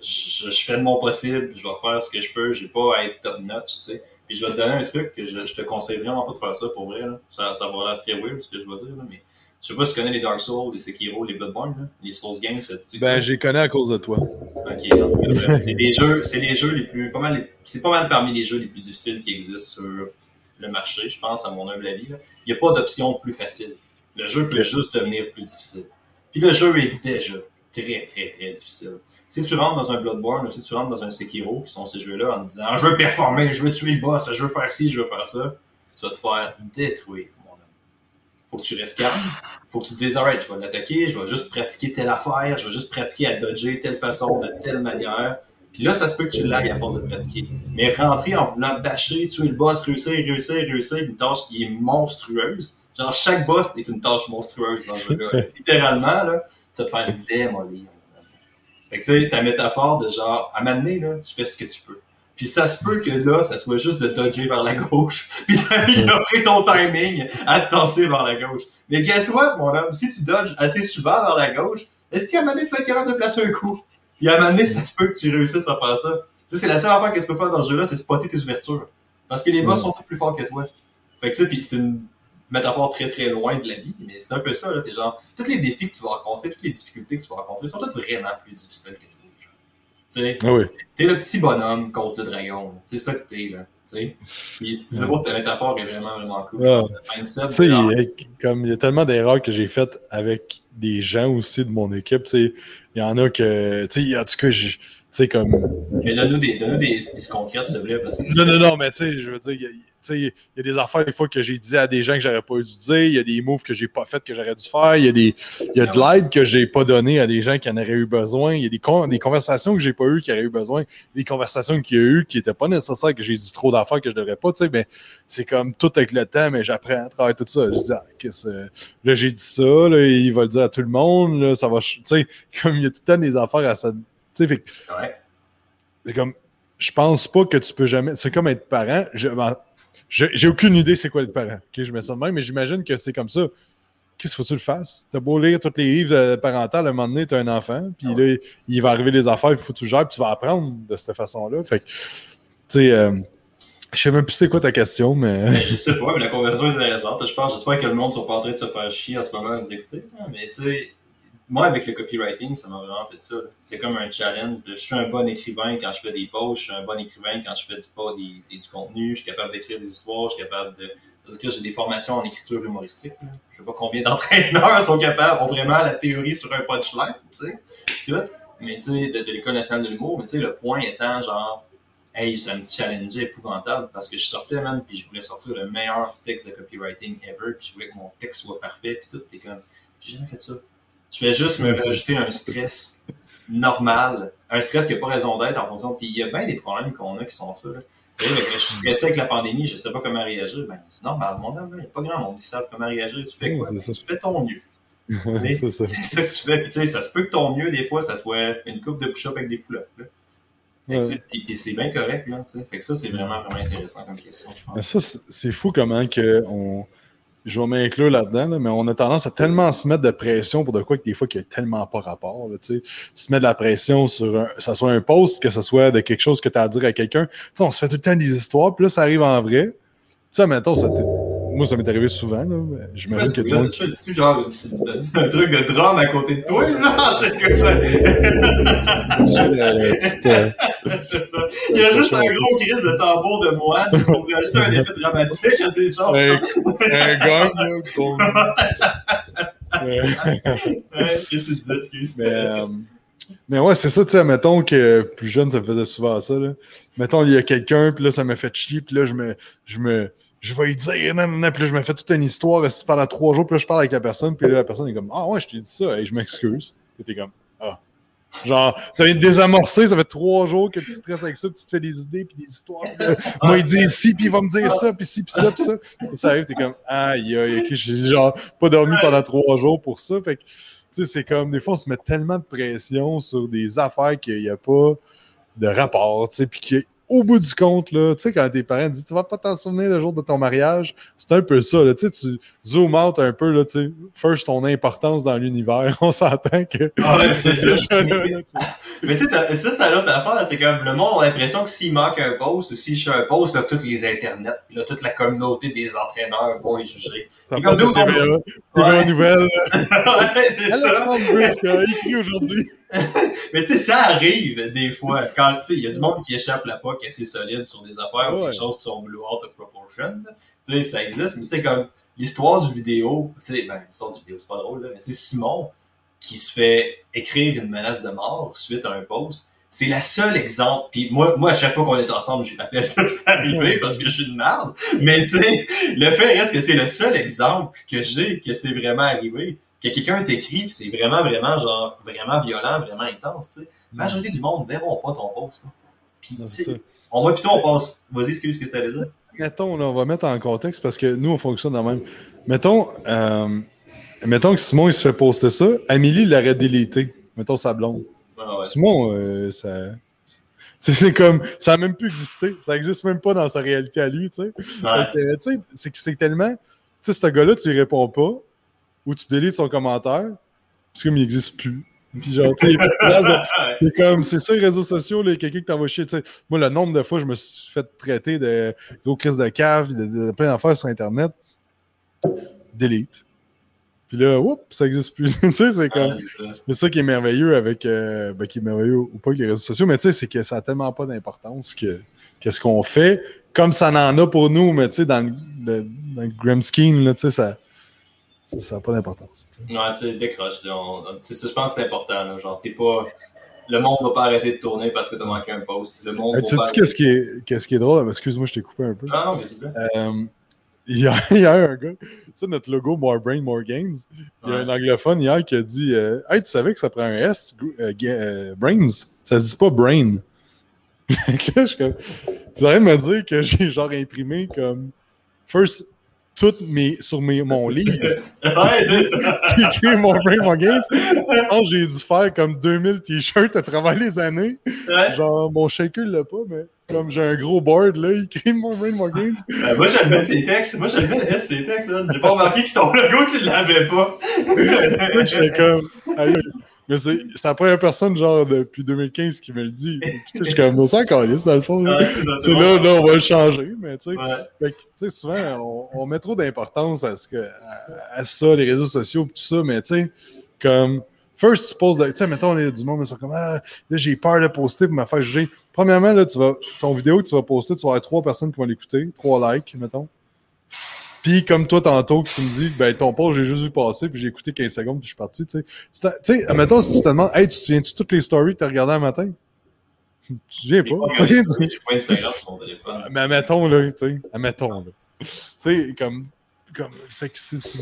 je, je, fais de mon possible, je vais faire ce que je peux, je vais pas être top notch, tu sais. Puis je vais te donner un truc que je, je te conseille vraiment pas de faire ça pour vrai. Là. Ça, ça va l'air très weird ce que je vais dire, là, mais je sais pas si tu connais les Dark Souls, les Sekiro, les Bloodborne, là, les Souls Games. Ben, j'ai connais à cause de toi. Ok, en tout cas, c'est les jeux, c'est les jeux les plus, pas mal, c'est pas mal parmi les jeux les plus difficiles qui existent sur le marché, je pense, à mon humble avis. Là. Il n'y a pas d'option plus facile. Le jeu peut juste devenir plus difficile. Puis le jeu est déjà très, très, très difficile. Si tu rentres dans un Bloodborne ou si tu rentres dans un Sekiro, qui sont ces jeux-là, en te disant, je veux performer, je veux tuer le boss, je veux faire ci, je veux faire ça, tu vas te faire détruire faut que tu restes calme. Faut que tu te dises, alright, je vais l'attaquer, je vais juste pratiquer telle affaire, je vais juste pratiquer à dodger telle façon, de telle manière. Puis là, ça se peut que tu lagues à force de pratiquer. Mais rentrer en voulant bâcher, tuer le boss, réussir, réussir, réussir, une tâche qui est monstrueuse. Genre, chaque boss est une tâche monstrueuse dans ce jeu-là. Littéralement, là, tu vas te faire démolir. Fait que tu sais, ta métaphore de genre, à m'amener, là, tu fais ce que tu peux. Puis ça se peut que là, ça soit juste de dodger vers la gauche, puis d'améliorer ton timing à te tasser vers la gauche. Mais guess what, mon homme? Si tu dodges assez souvent vers la gauche, est-ce qu'à un moment donné, tu vas être capable de placer un coup? Puis à un moment donné, ça se peut que tu réussisses à faire ça. Tu sais, c'est la seule affaire que tu peux faire dans ce jeu-là, c'est spotter tes ouvertures. Parce que les boss sont tous plus forts que toi. Fait que ça, puis c'est une métaphore très très loin de la vie, mais c'est un peu ça, là. T'es genre, tous les défis que tu vas rencontrer, toutes les difficultés que tu vas rencontrer sont toutes vraiment plus difficiles que toi. Ah oui. T'es le petit bonhomme contre le dragon. C'est ça que t'es, là. Puis si tu vois, ta métaphore est vraiment, vraiment cool. Ah. Tu sais, il, comme il y a tellement d'erreurs que j'ai faites avec des gens aussi de mon équipe. Il y en a que, tu sais, en tout cas, sais, comme. Mais donne-nous des, donne des s'il te plaît, parce que. Non, non, non, mais tu sais, je veux dire, il y a- y des affaires, des fois, que j'ai dit à des gens que j'aurais pas dû dire. Il y a des moves que j'ai pas fait que j'aurais dû faire. Il y a, des, y a de l'aide que j'ai pas donné à des gens qui en auraient eu besoin. Il y a des, con- des conversations que j'ai pas eues qui auraient eu besoin. Des conversations qu'il y a eu qui étaient pas nécessaires, que j'ai dit trop d'affaires que je devrais pas, tu sais, mais c'est comme tout avec le temps, mais j'apprends à travers tout ça. Je dis, ah, qu'est-ce, euh, là, j'ai dit ça, là, il va le dire à tout le monde, là, ça va, tu sais, comme il y a tout le temps des affaires à ça. Tu sais, Ouais. c'est comme je pense pas que tu peux jamais c'est comme être parent je ben, j'ai aucune idée c'est quoi être parent je mets ça de même mais j'imagine que c'est comme ça qu'est-ce qu'il faut que tu le fasses? T'as beau lire tous les livres euh, parentaux à un moment donné t'as un enfant puis Ah là il va arriver des affaires il faut que tu gères puis tu vas apprendre de cette façon là fait que tu sais euh, je sais même plus c'est quoi ta question mais je sais pas, mais la conversion est intéressante. Je pense, j'espère que le monde ne soit pas en train de se faire chier en ce moment à nous écouter. hein. Mais tu sais, moi, avec le copywriting, ça m'a vraiment fait ça. C'est comme un challenge. de Je suis un bon écrivain quand je fais des posts, je suis un bon écrivain quand je fais du, pas du contenu, je suis capable d'écrire des histoires, je suis capable de. Parce que j'ai des formations en écriture humoristique. là. Je sais pas combien d'entraîneurs sont capables, ont vraiment la théorie sur un punchline, tu sais. Tout. Mais tu sais, de, de l'École nationale de l'humour, mais tu sais, le point étant genre, hey, ça me challengeait épouvantable parce que je sortais, man, puis je voulais sortir le meilleur texte de copywriting ever, puis je voulais que mon texte soit parfait, puis tout. T'es comme, j'ai jamais fait ça. Je vais juste me rajouter un stress normal, un stress qui n'a pas raison d'être en fonction. Puis il y a bien des problèmes qu'on a qui sont ça. là. Je suis stressé avec la pandémie, je sais pas comment réagir. Ben, c'est normal, mon homme, il n'y a pas grand monde qui savent comment réagir. Tu fais Ouais, quoi? Ben, tu fais ton mieux. c'est ça que tu fais. Puis tu sais, ça se peut que ton mieux, des fois, ça soit une coupe de push-up avec des pull-ups. tu sais, Puis, c'est bien correct, là. tu sais. Fait que ça, c'est vraiment, vraiment intéressant comme question, je Mais pense. ça, c'est- c'est fou comment que on. Je vais m'inclure là-dedans, là, mais on a tendance à tellement se mettre de pression pour de quoi que des fois qu'il n'y a tellement pas rapport. Tu te mets de la pression sur un, que ce soit un post, que ce soit de quelque chose que tu as à dire à quelqu'un. On se fait tout le temps des histoires, puis là, ça arrive en vrai. Tu sais, mettons, ça moi, ça m'est arrivé souvent. Là, J'imagine que tout le monde. Tu genre un truc de drum à côté de toi, là. Il y a juste un gros crise de tambour de moine pour rajouter un effet dramatique à ces choses. un, gong, là, Qu'est-ce que tu disais, excuse. Mais, euh, mais ouais, c'est ça, tu sais, mettons que plus jeune, ça me faisait souvent ça. Là. Mettons, il y a quelqu'un, puis là, ça m'a fait chier, puis là, je me, je me, je vais lui dire, nan, nan, nan, puis là, je me fais toute une histoire pendant trois jours, puis là, je parle avec la personne, puis là, la personne est comme, ah ouais, je t'ai dit ça, et je m'excuse. Puis t'es comme, ah. Genre, ça vient de désamorcer, ça fait trois jours que tu stresses avec ça, puis tu te fais des idées, puis des histoires. puis moi, il dit ci, puis il va me dire ça, puis ci, puis ça, puis ça. Et ça arrive, t'es comme, aïe, aïe, ok, j'ai genre pas dormi pendant trois jours pour ça. Fait que, tu sais, c'est comme, des fois, on se met tellement de pression sur des affaires qu'il n'y a pas de rapport, tu sais, puis qu'au bout du compte, là, tu sais, quand tes parents disent, tu vas pas t'en souvenir le jour de ton mariage, c'est un peu ça, là, tu sais, tu zoom out un peu, là, tu sais, first, ton importance dans l'univers, on s'entend que... Ah ouais, c'est ça. Mais tu sais, ça, c'est l'autre affaire. C'est comme le monde a l'impression que s'il manque un post ou si je fais un post, là, tous les internets, là, toute la communauté des entraîneurs vont les juger. Ça comme nous. TVA Nouvelles. ouais, c'est ça. Alexandre Brisk a écrit aujourd'hui. Mais tu sais, ça arrive des fois. Quand, tu sais, il y a du monde qui échappe la POC assez solide sur des affaires ou des choses qui sont blue out of proportion. Tu sais, ça existe, mais tu sais, comme l'histoire du vidéo, tu sais, ben, l'histoire du vidéo, c'est pas drôle, là, mais tu sais, Simon, qui se fait écrire une menace de mort suite à un post, c'est la seule exemple. Puis moi, moi, à chaque fois qu'on est ensemble, je rappelle que c'est arrivé parce que je suis une merde. Mais tu sais, le fait reste que c'est le seul exemple que j'ai que c'est vraiment arrivé. Que quelqu'un t'écrit, puis c'est vraiment, vraiment, genre, vraiment violent, vraiment intense, tu sais. La majorité du monde ne verront pas ton post. là. Puis, on va plutôt, on passe. Vas-y, excuse ce que ça veut dire? Mettons, là, on va mettre en contexte parce que nous, on fonctionne de même. Mettons, euh, mettons que Simon, il se fait poster ça. Amélie l'aurait délité. Mettons sa blonde. Ah ouais. Simon, euh, ça. tu sais, C'est comme. Ça n'a même plus existé. Ça n'existe même pas dans sa réalité à lui, tu sais. Ouais. C'est que c'est tellement. Tu sais, ce gars-là, tu y réponds pas ou tu délites son commentaire, puis comme il n'existe plus. Puis genre, c'est comme, c'est ça, les réseaux sociaux, là, quelqu'un qui t'envoie chier. Moi, le nombre de fois, je me suis fait traiter de gros crise de cave, de, de plein d'affaires sur Internet. Delete. Puis là, oups, ça n'existe plus. tu sais, c'est comme. C'est ça. C'est ça qui est merveilleux avec. euh, ben, qui est merveilleux ou pas avec les réseaux sociaux, mais tu sais, c'est que ça n'a tellement pas d'importance que, que ce qu'on fait, comme ça n'en a pour nous, mais tu sais, dans le, le- dans le grand scheme, là, tu sais, ça ça n'a pas d'importance. Ouais, tu sais, décroche. Là, on- tu sais, ça, je pense que c'est important. Là, genre, t'es pas. le monde va pas arrêter de tourner parce que tu as manqué un post. Le monde tu sais qu'est-ce qui, est, qu'est-ce qui est drôle? Excuse-moi, je t'ai coupé un peu. Non, non, mais c'est ça. Euh, hier, hier, un gars, tu sais, notre logo More Brain, More Gains, il y a un anglophone hier qui a dit euh, Hey, tu savais que ça prend un S, euh, euh, Brains? Ça se dit pas Brain. Tu de me dire que j'ai genre imprimé comme. First, tout mes, sur mes, mon livre. ouais, écrit mon Brain, More Gains. j'ai dû faire comme 2000 t-shirts à travers les années. Genre, mon shaker l'a pas, mais comme j'ai un gros board, là, il écrit mon Brain, More Gains. Ben, moi, j'aimais ces textes. Moi, j'aimais le S, ces textes, là. J'ai pas remarqué que ton logo, tu l'avais pas. J'étais comme. Mais c'est la première personne, genre, depuis 2015 qui me le dit. Je suis comme, on s'en calisse, dans le fond. Là. là, là, on va le changer, mais tu sais. souvent, on, met trop d'importance à, ce que, à, ça, les réseaux sociaux, tout ça, mais tu sais, comme. First, tu poses, tu sais, mettons, les, du monde, ils sont comme, ah, là, j'ai peur de poster pour me faire juger. Premièrement, là, tu vas, ton vidéo que tu vas poster, tu vas avoir trois personnes qui vont l'écouter, trois likes, mettons. Puis comme toi tantôt que tu me dis, ben ton post, j'ai juste vu passer, puis j'ai écouté 15 secondes, puis je suis parti, tu sais. Tu sais, admettons, si tu te demandes, hey, tu te souviens-tu toutes les stories que tu as regardées un matin? Tu te souviens pas. J'ai pas Instagram sur mon téléphone. Mais admettons, là, tu sais, admettons, là. Tu sais, comme, comme,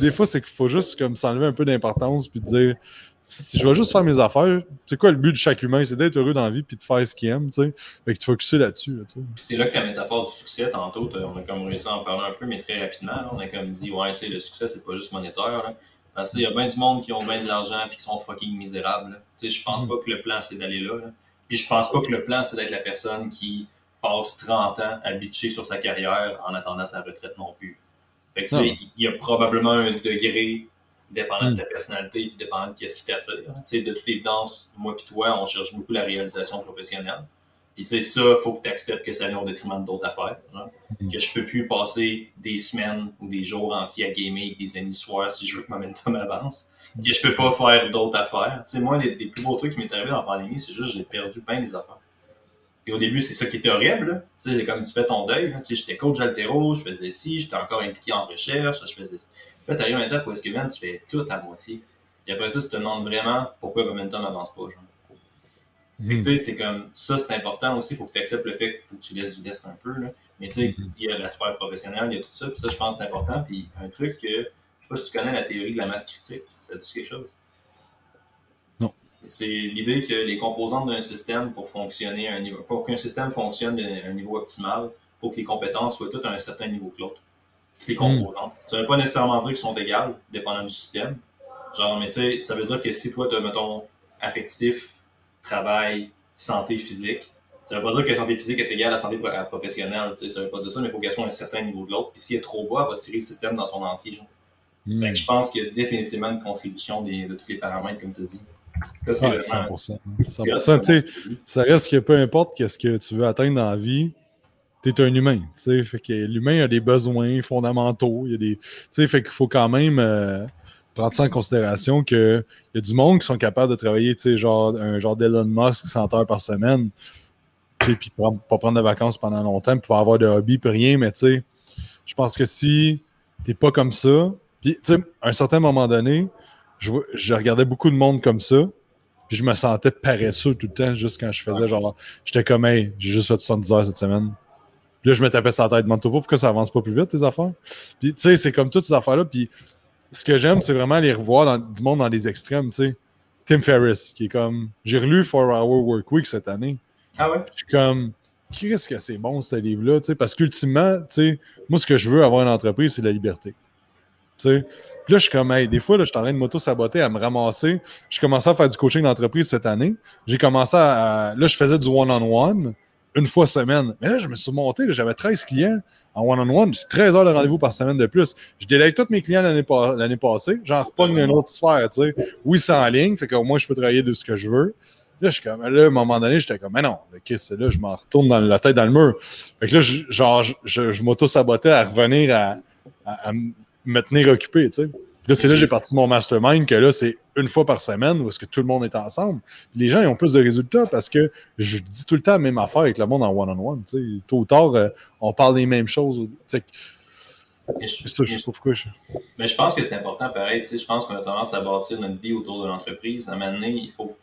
des fois, c'est qu'il faut juste comme s'enlever un peu d'importance, puis dire, si je vais juste faire mes affaires, c'est quoi le but de chaque humain? C'est d'être heureux dans la vie puis de faire ce qu'il aime, tu sais. Fait que tu focuses là-dessus, c'est là que ta métaphore du succès, tantôt, on a comme réussi à en parler un peu, mais très rapidement. on a comme dit, ouais, tu sais, le succès, c'est pas juste monétaire, là. Parce qu'il y a bien du monde qui ont bien de l'argent puis qui sont fucking misérables. Tu sais, je pense mm. pas que le plan, c'est d'aller là, Puis je pense pas que le plan, c'est d'être la personne qui passe 30 ans à bitcher sur sa carrière en attendant sa retraite non plus. Fait que, tu sais, il y a probablement un degré dépendant de ta hmm. personnalité et dépendant de ce qui t'attire. de toute évidence, moi et toi, on cherche beaucoup la réalisation professionnelle. Puis c'est ça, il faut que tu acceptes que ça vient au détriment d'autres affaires. Hmm. Que je peux plus passer des semaines ou des jours entiers à gamer avec des amis soirs si je veux que ma momentum avance. Que je peux pas faire d'autres affaires. sais moi, les, les, plus beaux trucs qui m'est arrivé dans la pandémie, c'est juste que j'ai perdu plein des affaires. Et au début, c'est ça qui était horrible. C'est comme tu fais ton deuil. J'étais coach altéro, je faisais ci, j'étais encore impliqué en recherche, je faisais Là, t'arrives à un étape où est-ce que tu fais tout à moitié. Et après ça, tu te demandes vraiment pourquoi Momentum n'avance pas. Genre. Tu sais, c'est comme ça, c'est important aussi. Il faut que tu acceptes le fait qu'il faut que tu laisses du lest un peu. Là. Mais tu sais, mm-hmm. il y a la sphère professionnelle, il y a tout ça. Puis ça, je pense que c'est important. Puis un truc que, je sais pas si tu connais la théorie de la masse critique. Ça dit quelque chose? C'est l'idée que les composantes d'un système pour fonctionner à un niveau, pour qu'un système fonctionne à un niveau optimal, il faut que les compétences soient toutes à un certain niveau que l'autre les. Hmm. Ça ne veut pas nécessairement dire qu'ils sont égales, dépendant du système. Genre, mais tu sais, ça veut dire que si toi, tu as, mettons, affectif, travail, santé physique, ça veut pas dire que la santé physique est égale à la santé professionnelle. Tu sais, ça veut pas dire ça, mais il faut qu'elle soit à un certain niveau de l'autre. Puis s'il est trop bas, elle va tirer le système dans son entier. Genre. Hmm. je pense qu'il y a définitivement une contribution des, de tous les paramètres, comme tu as dit. Ça, c'est 100%. 100%, ça reste que peu importe qu'est-ce que tu veux atteindre dans la vie, tu es un humain. Fait que l'humain a des besoins fondamentaux. Il y a des. Fait qu'il faut quand même euh, prendre ça en considération qu'il y a du monde qui sont capables de travailler, genre un genre d'Elon Musk 100 heures par semaine. Puis pas prendre de vacances pendant longtemps, puis pas avoir de hobby, puis rien, mais tu sais, je pense que si t'es pas comme ça, puis tu sais, à un certain moment donné, je, je regardais beaucoup de monde comme ça, puis je me sentais paresseux tout le temps, juste quand je faisais genre, j'étais comme, hey, j'ai juste fait 70 heures cette semaine là, je me tapais sa tête, demande pas pourquoi ça avance pas plus vite, tes affaires. Puis, tu sais, c'est comme toutes ces affaires-là. Puis, ce que j'aime, c'est vraiment les revoir dans, du monde dans les extrêmes, tu sais. Tim Ferriss, qui est comme. J'ai relu Four Hour Work Week cette année. Ah ouais? Je suis comme. Qu'est-ce que c'est bon, ce livre-là, tu sais? Parce qu'ultimement, tu sais, moi, ce que je veux avoir une entreprise, c'est la liberté. Là, je suis comme, des fois, je suis en train de m'auto-saboter, à me ramasser. J'ai commencé à faire du coaching d'entreprise cette année. J'ai commencé à. Là, je faisais du one-on-one. -on -one une fois semaine. Mais là, je me suis monté, j'avais 13 clients en one-on-one, c'est 13 heures de rendez-vous par semaine de plus. Je délègue tous mes clients l'année passée, j'en repogne une autre sphère, tu sais. Oui, c'est en ligne, fait qu'au moins je peux travailler de ce que je veux. Là, je suis comme, là, à un moment donné, j'étais comme, mais non, le c'est là, je m'en retourne dans la tête dans le mur. Fait que là, genre, je, je, m'auto-sabotais à revenir à, à, me tenir occupé, tu sais. Là, c'est là que j'ai parti mon mastermind, que là, c'est une fois par semaine où est-ce que tout le monde est ensemble. les gens ils ont plus de résultats parce que je dis tout le temps la même affaire avec le monde en one-on-one. tôt ou tard, euh, on parle des mêmes choses. Je, ça, je, pourquoi Mais je pense que c'est important pareil. Je pense qu'on a tendance à bâtir notre vie autour de l'entreprise. À un moment donné, il faut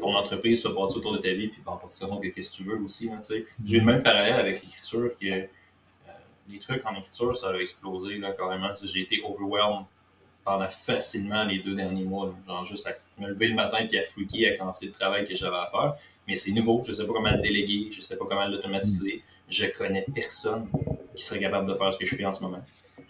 ton entreprise soit bâtie autour de ta vie, puis en fonction de ce que tu veux aussi. Hein, J'ai eu le même parallèle avec l'écriture que les trucs en écriture, ça a explosé là, carrément. J'ai été overwhelmed pendant facilement les deux derniers mois. Genre juste à me lever le matin puis à fouiller à commencer le travail que j'avais à faire. Mais c'est nouveau, je sais pas comment le déléguer, je sais pas comment l'automatiser. Je connais personne qui serait capable de faire ce que je fais en ce moment.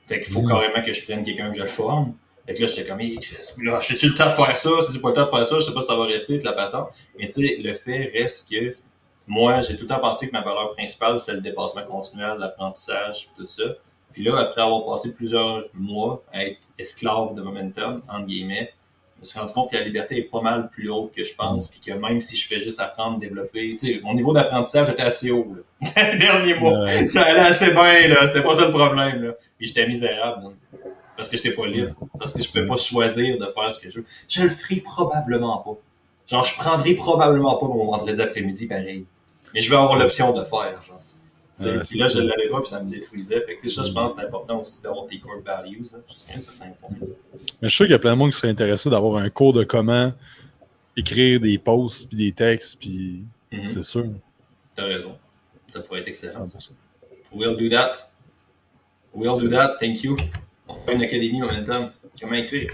Fait qu'il faut mm. carrément que je prenne quelqu'un que je le forme. Fait que là, j'étais comme, hey, là, j'ai-tu le temps de faire ça? J'ai-tu pas le temps de faire ça? Je sais pas si ça va rester, de la patente. Mais tu sais, le fait reste que moi, j'ai tout le temps pensé que ma valeur principale, c'est le dépassement continuel, l'apprentissage, tout ça. Puis là, après avoir passé plusieurs mois à être esclave de momentum, entre guillemets, je me suis rendu compte que la liberté est pas mal plus haute que je pense, puis que même si je fais juste apprendre, développer, tu sais, mon niveau d'apprentissage était assez haut, là. Les derniers mois. Ça allait assez bien, là. C'était pas ça le problème, là. Puis j'étais misérable, Parce que j'étais pas libre. Parce que je pouvais pas choisir de faire ce que je veux. Je le ferai probablement pas. Genre, je prendrai probablement pas mon vendredi après-midi pareil. Mais je vais avoir l'option de faire, genre puis là, je ne l'avais pas, puis ça me détruisait. Fait que, ça, je pense que c'est important aussi d'avoir tes core values, jusqu'à un certain point. Mais je suis sûr qu'il y a plein de monde qui serait intéressé d'avoir un cours de comment écrire des posts, puis des textes, puis mm-hmm. c'est sûr. T'as raison. Ça pourrait être excellent. We'll do that. We'll do that. Thank you. On fait une académie momentum. Comment écrire?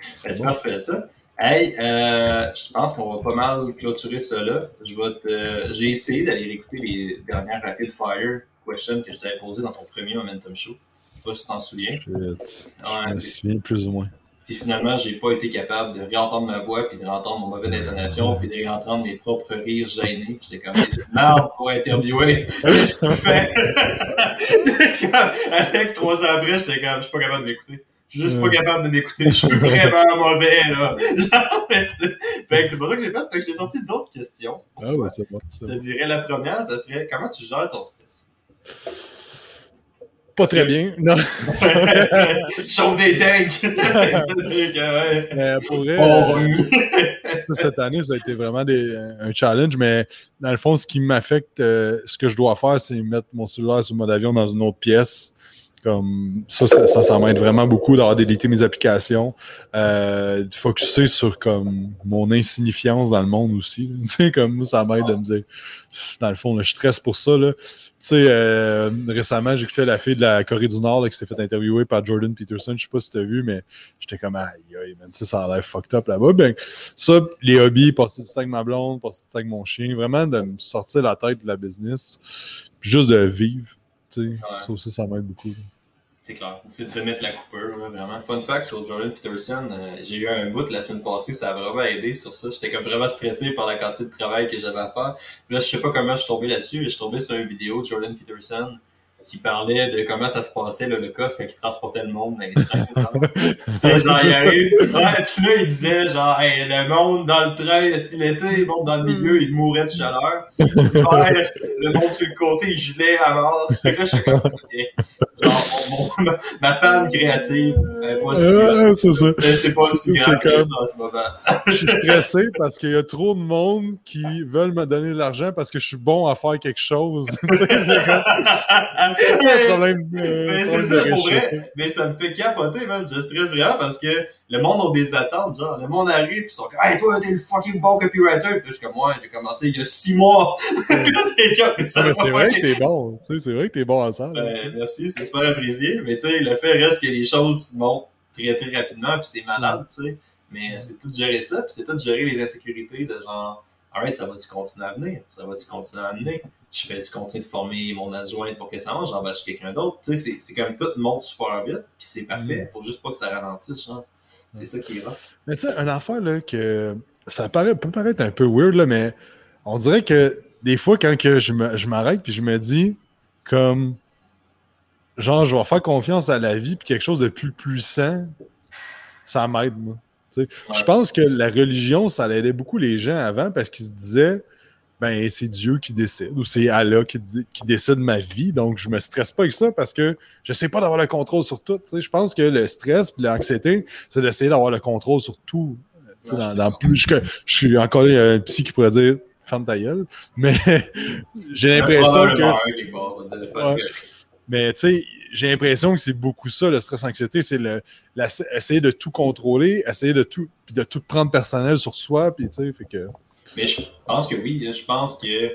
C'est parfait, ça? Hey, euh, je pense qu'on va pas mal clôturer ça là. Je vais J'ai essayé d'aller écouter les dernières rapid fire questions que je t'avais posées dans ton premier Momentum Show. Je sais pas si tu t'en souviens. je me souviens plus ou moins. Puis finalement, j'ai pas été capable de réentendre ma voix, puis de réentendre mon mauvais intonation, puis de réentendre mes propres rires gênés. J'étais comme merde pour interviewer. Qu'est-ce que tu fais? Alex, trois ans après, j'étais comme, je suis pas capable de m'écouter. Je suis juste pas capable de m'écouter. Je suis vraiment mauvais, là. fait que c'est pour ça que j'ai fait. Fait que j'ai sorti d'autres questions. Ah ouais, c'est bon. Je te dirais la première, ça serait comment tu gères ton stress? Pas très bien. Non. Chauffe des tanks. mais pour vrai, oh. cette année, ça a été vraiment des, un challenge, mais dans le fond, ce qui m'affecte, euh, ce que je dois faire, c'est mettre mon cellulaire sur mode avion dans une autre pièce comme ça, ça, ça, m'aide vraiment beaucoup d'avoir délité mes applications, euh, de focuser sur comme mon insignifiance dans le monde aussi. Tu sais, comme moi, ça m'aide de me dire, dans le fond, je stresse pour ça. Là. Tu sais, euh, récemment, j'écoutais la fille de la Corée du Nord qui s'est fait interviewer par Jordan Peterson. Je sais pas si tu as vu, mais j'étais comme, aïe, aïe, man, ça a l'air fucked up là-bas. Ben, ça, les hobbies, passer du temps avec ma blonde, passer du temps avec mon chien, vraiment de me sortir la tête de la business, juste de vivre. Tu sais, Ça aussi, ça m'aide beaucoup. C'est clair. C'est de mettre la coupure, vraiment. Fun fact sur Jordan Peterson, euh, j'ai eu un bout la semaine passée, ça a vraiment aidé sur ça. J'étais comme vraiment stressé par la quantité de travail que j'avais à faire. Puis là, je sais pas comment je suis tombé là-dessus, mais je suis tombé sur une vidéo de Jordan Peterson qui parlait de comment ça se passait l'Holocauste quand il transportait le monde dans les trains. tu sais, genre, il arrive. Ouais, puis là, il disait, genre, hey, le monde dans le train, est-ce qu'il était, le monde dans le milieu, il mourait de chaleur. Ouais, le monde sur le côté, il gelait à mort. Fait que là, je suis comme, ok. Genre, mon, ma, ma panne créative, elle pas si. c'est ça. C'est pas aussi grave que ça en ce moment. je suis stressé parce qu'il y a trop de monde qui veulent me donner de l'argent parce que je suis bon à faire quelque chose. mais c'est ça, pour vrai. Mais ça me fait capoter, man. Je stresse vraiment parce que le monde a des attentes, genre. Le monde arrive, ils sont comme, hey, toi, t'es le fucking bon copywriter. Puis je suis comme, moi, j'ai commencé il y a six mois. c'est vrai que t'es bon. Tu sais, c'est vrai que t'es bon à ça. Ben, merci, c'est super apprécié. Mais tu sais, le fait reste que les choses montent très, très rapidement, puis c'est malade, tu sais. Mais c'est tout de gérer ça, puis c'est tout de gérer les insécurités de genre, alright, ça va-tu continuer à venir? Ça va-tu continuer à amener? Je fais du continuer de former mon adjoint pour que ça marche, j'embauche quelqu'un d'autre. Tu sais, c'est comme tout monte super vite, puis c'est parfait. Mm. Faut juste pas que ça ralentisse, genre. C'est ça qui est là. Mais tu sais, un affaire, là, que ça paraît, peut paraître un peu weird, là, mais on dirait que des fois, quand que je m'arrête, puis je me dis, comme, genre, je vais faire confiance à la vie, puis quelque chose de plus puissant, ça m'aide, moi. Je pense que la religion, ça aidait beaucoup les gens avant parce qu'ils se disaient ben c'est Dieu qui décide ou c'est Allah qui, décide ma vie. Donc, je me stresse pas avec ça parce que je sais pas d'avoir le contrôle sur tout. Je pense que le stress et l'anxiété, c'est d'essayer d'avoir le contrôle sur tout. dans, plus, je, suis encore un psy qui pourrait dire ferme ta gueule, mais j'ai l'impression que. Mais tu sais, j'ai l'impression que c'est beaucoup ça, le stress-anxiété, c'est le, la- essayer de tout contrôler, essayer de tout, puis de tout prendre personnel sur soi, puis tu sais, fait que... Mais je pense que oui. Je pense que,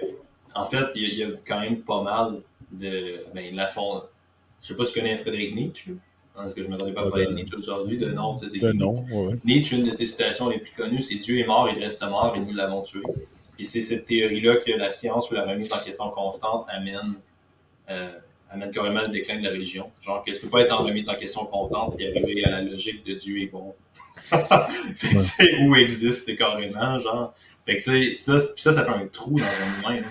en fait, il y, a- il y a quand même pas mal de. Ben, la fond. Je sais pas si tu connais Frédéric Nietzsche. là. Parce que je ne m'attendais pas à parler de Nietzsche aujourd'hui. De nom, tu sais, c'est De non, ouais. Nietzsche, une de ses citations les plus connues, c'est Dieu est mort, il reste mort et nous l'avons tué. Et c'est cette théorie-là que la science ou la remise en question constante amène, euh, amène carrément le déclin de la religion. Genre que tu peux pas être en remise en question constante et arriver à la logique de Dieu est bon. fait que sais, où existe carrément, genre. Fait que tu sais, ça, ça, ça fait un trou dans un humain. là.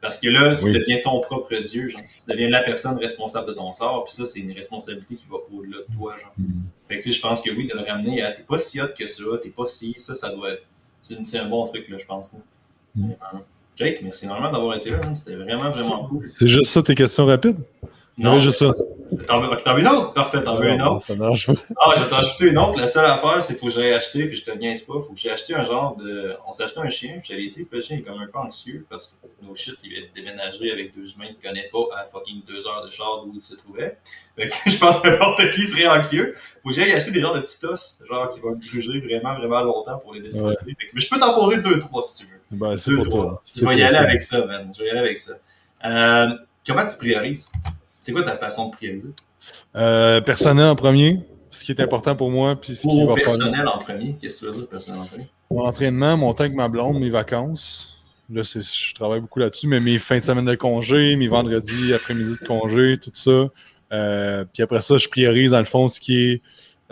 Parce que là, tu Oui. deviens ton propre Dieu, genre. Tu deviens la personne responsable de ton sort, puis ça, c'est une responsabilité qui va au-delà de toi, genre. Fait que tu sais, je pense que oui, de le ramener à t'es pas si hot que ça, t'es pas si, ça, ça doit être. C'est un bon truc, là, je pense. là. Mm. Vraiment. Jake, merci énormément d'avoir été là, hein. c'était vraiment, vraiment cool. C'est juste ça tes questions rapides? Non, juste ça. T'en veux, une autre? Parfait, t'en veux une autre? Ça marche pas. Ah, je vais t'en ajouter une autre. La seule affaire, c'est qu'il faut que j'aille acheter, puis je te niaise pas, faut que j'aille acheter un genre de. On s'est acheté un chien, puis dit, puis le chien est comme un peu anxieux, parce que nos shit, il va être déménagé avec deux humains qu'il connaît pas à fucking deux heures de char d'où il se trouvait. Fait que je pense que n'importe qui serait anxieux. Faut que j'aille acheter des genres de petits os, genre qui vont me gruger vraiment, vraiment longtemps pour les déstresser. Fait que- mais je peux t'en poser deux, trois si tu veux. Ben, c'est pour trois. toi. Je vais y aller avec ça, man. Je vais y aller avec ça. Euh, comment tu priorises? C'est quoi ta façon de prioriser? Euh, personnel en premier, ce qui est important pour moi, puis ce qui Ou va faire personnel en premier? Qu'est-ce que tu veux dire personnel en premier? mon entraînement, mon temps avec ma blonde, mes vacances. Là, je travaille beaucoup là-dessus, mais mes fins de semaine de congé, mes vendredis, après-midi de congé, tout ça. Euh, puis après ça, je priorise dans le fond ce qui est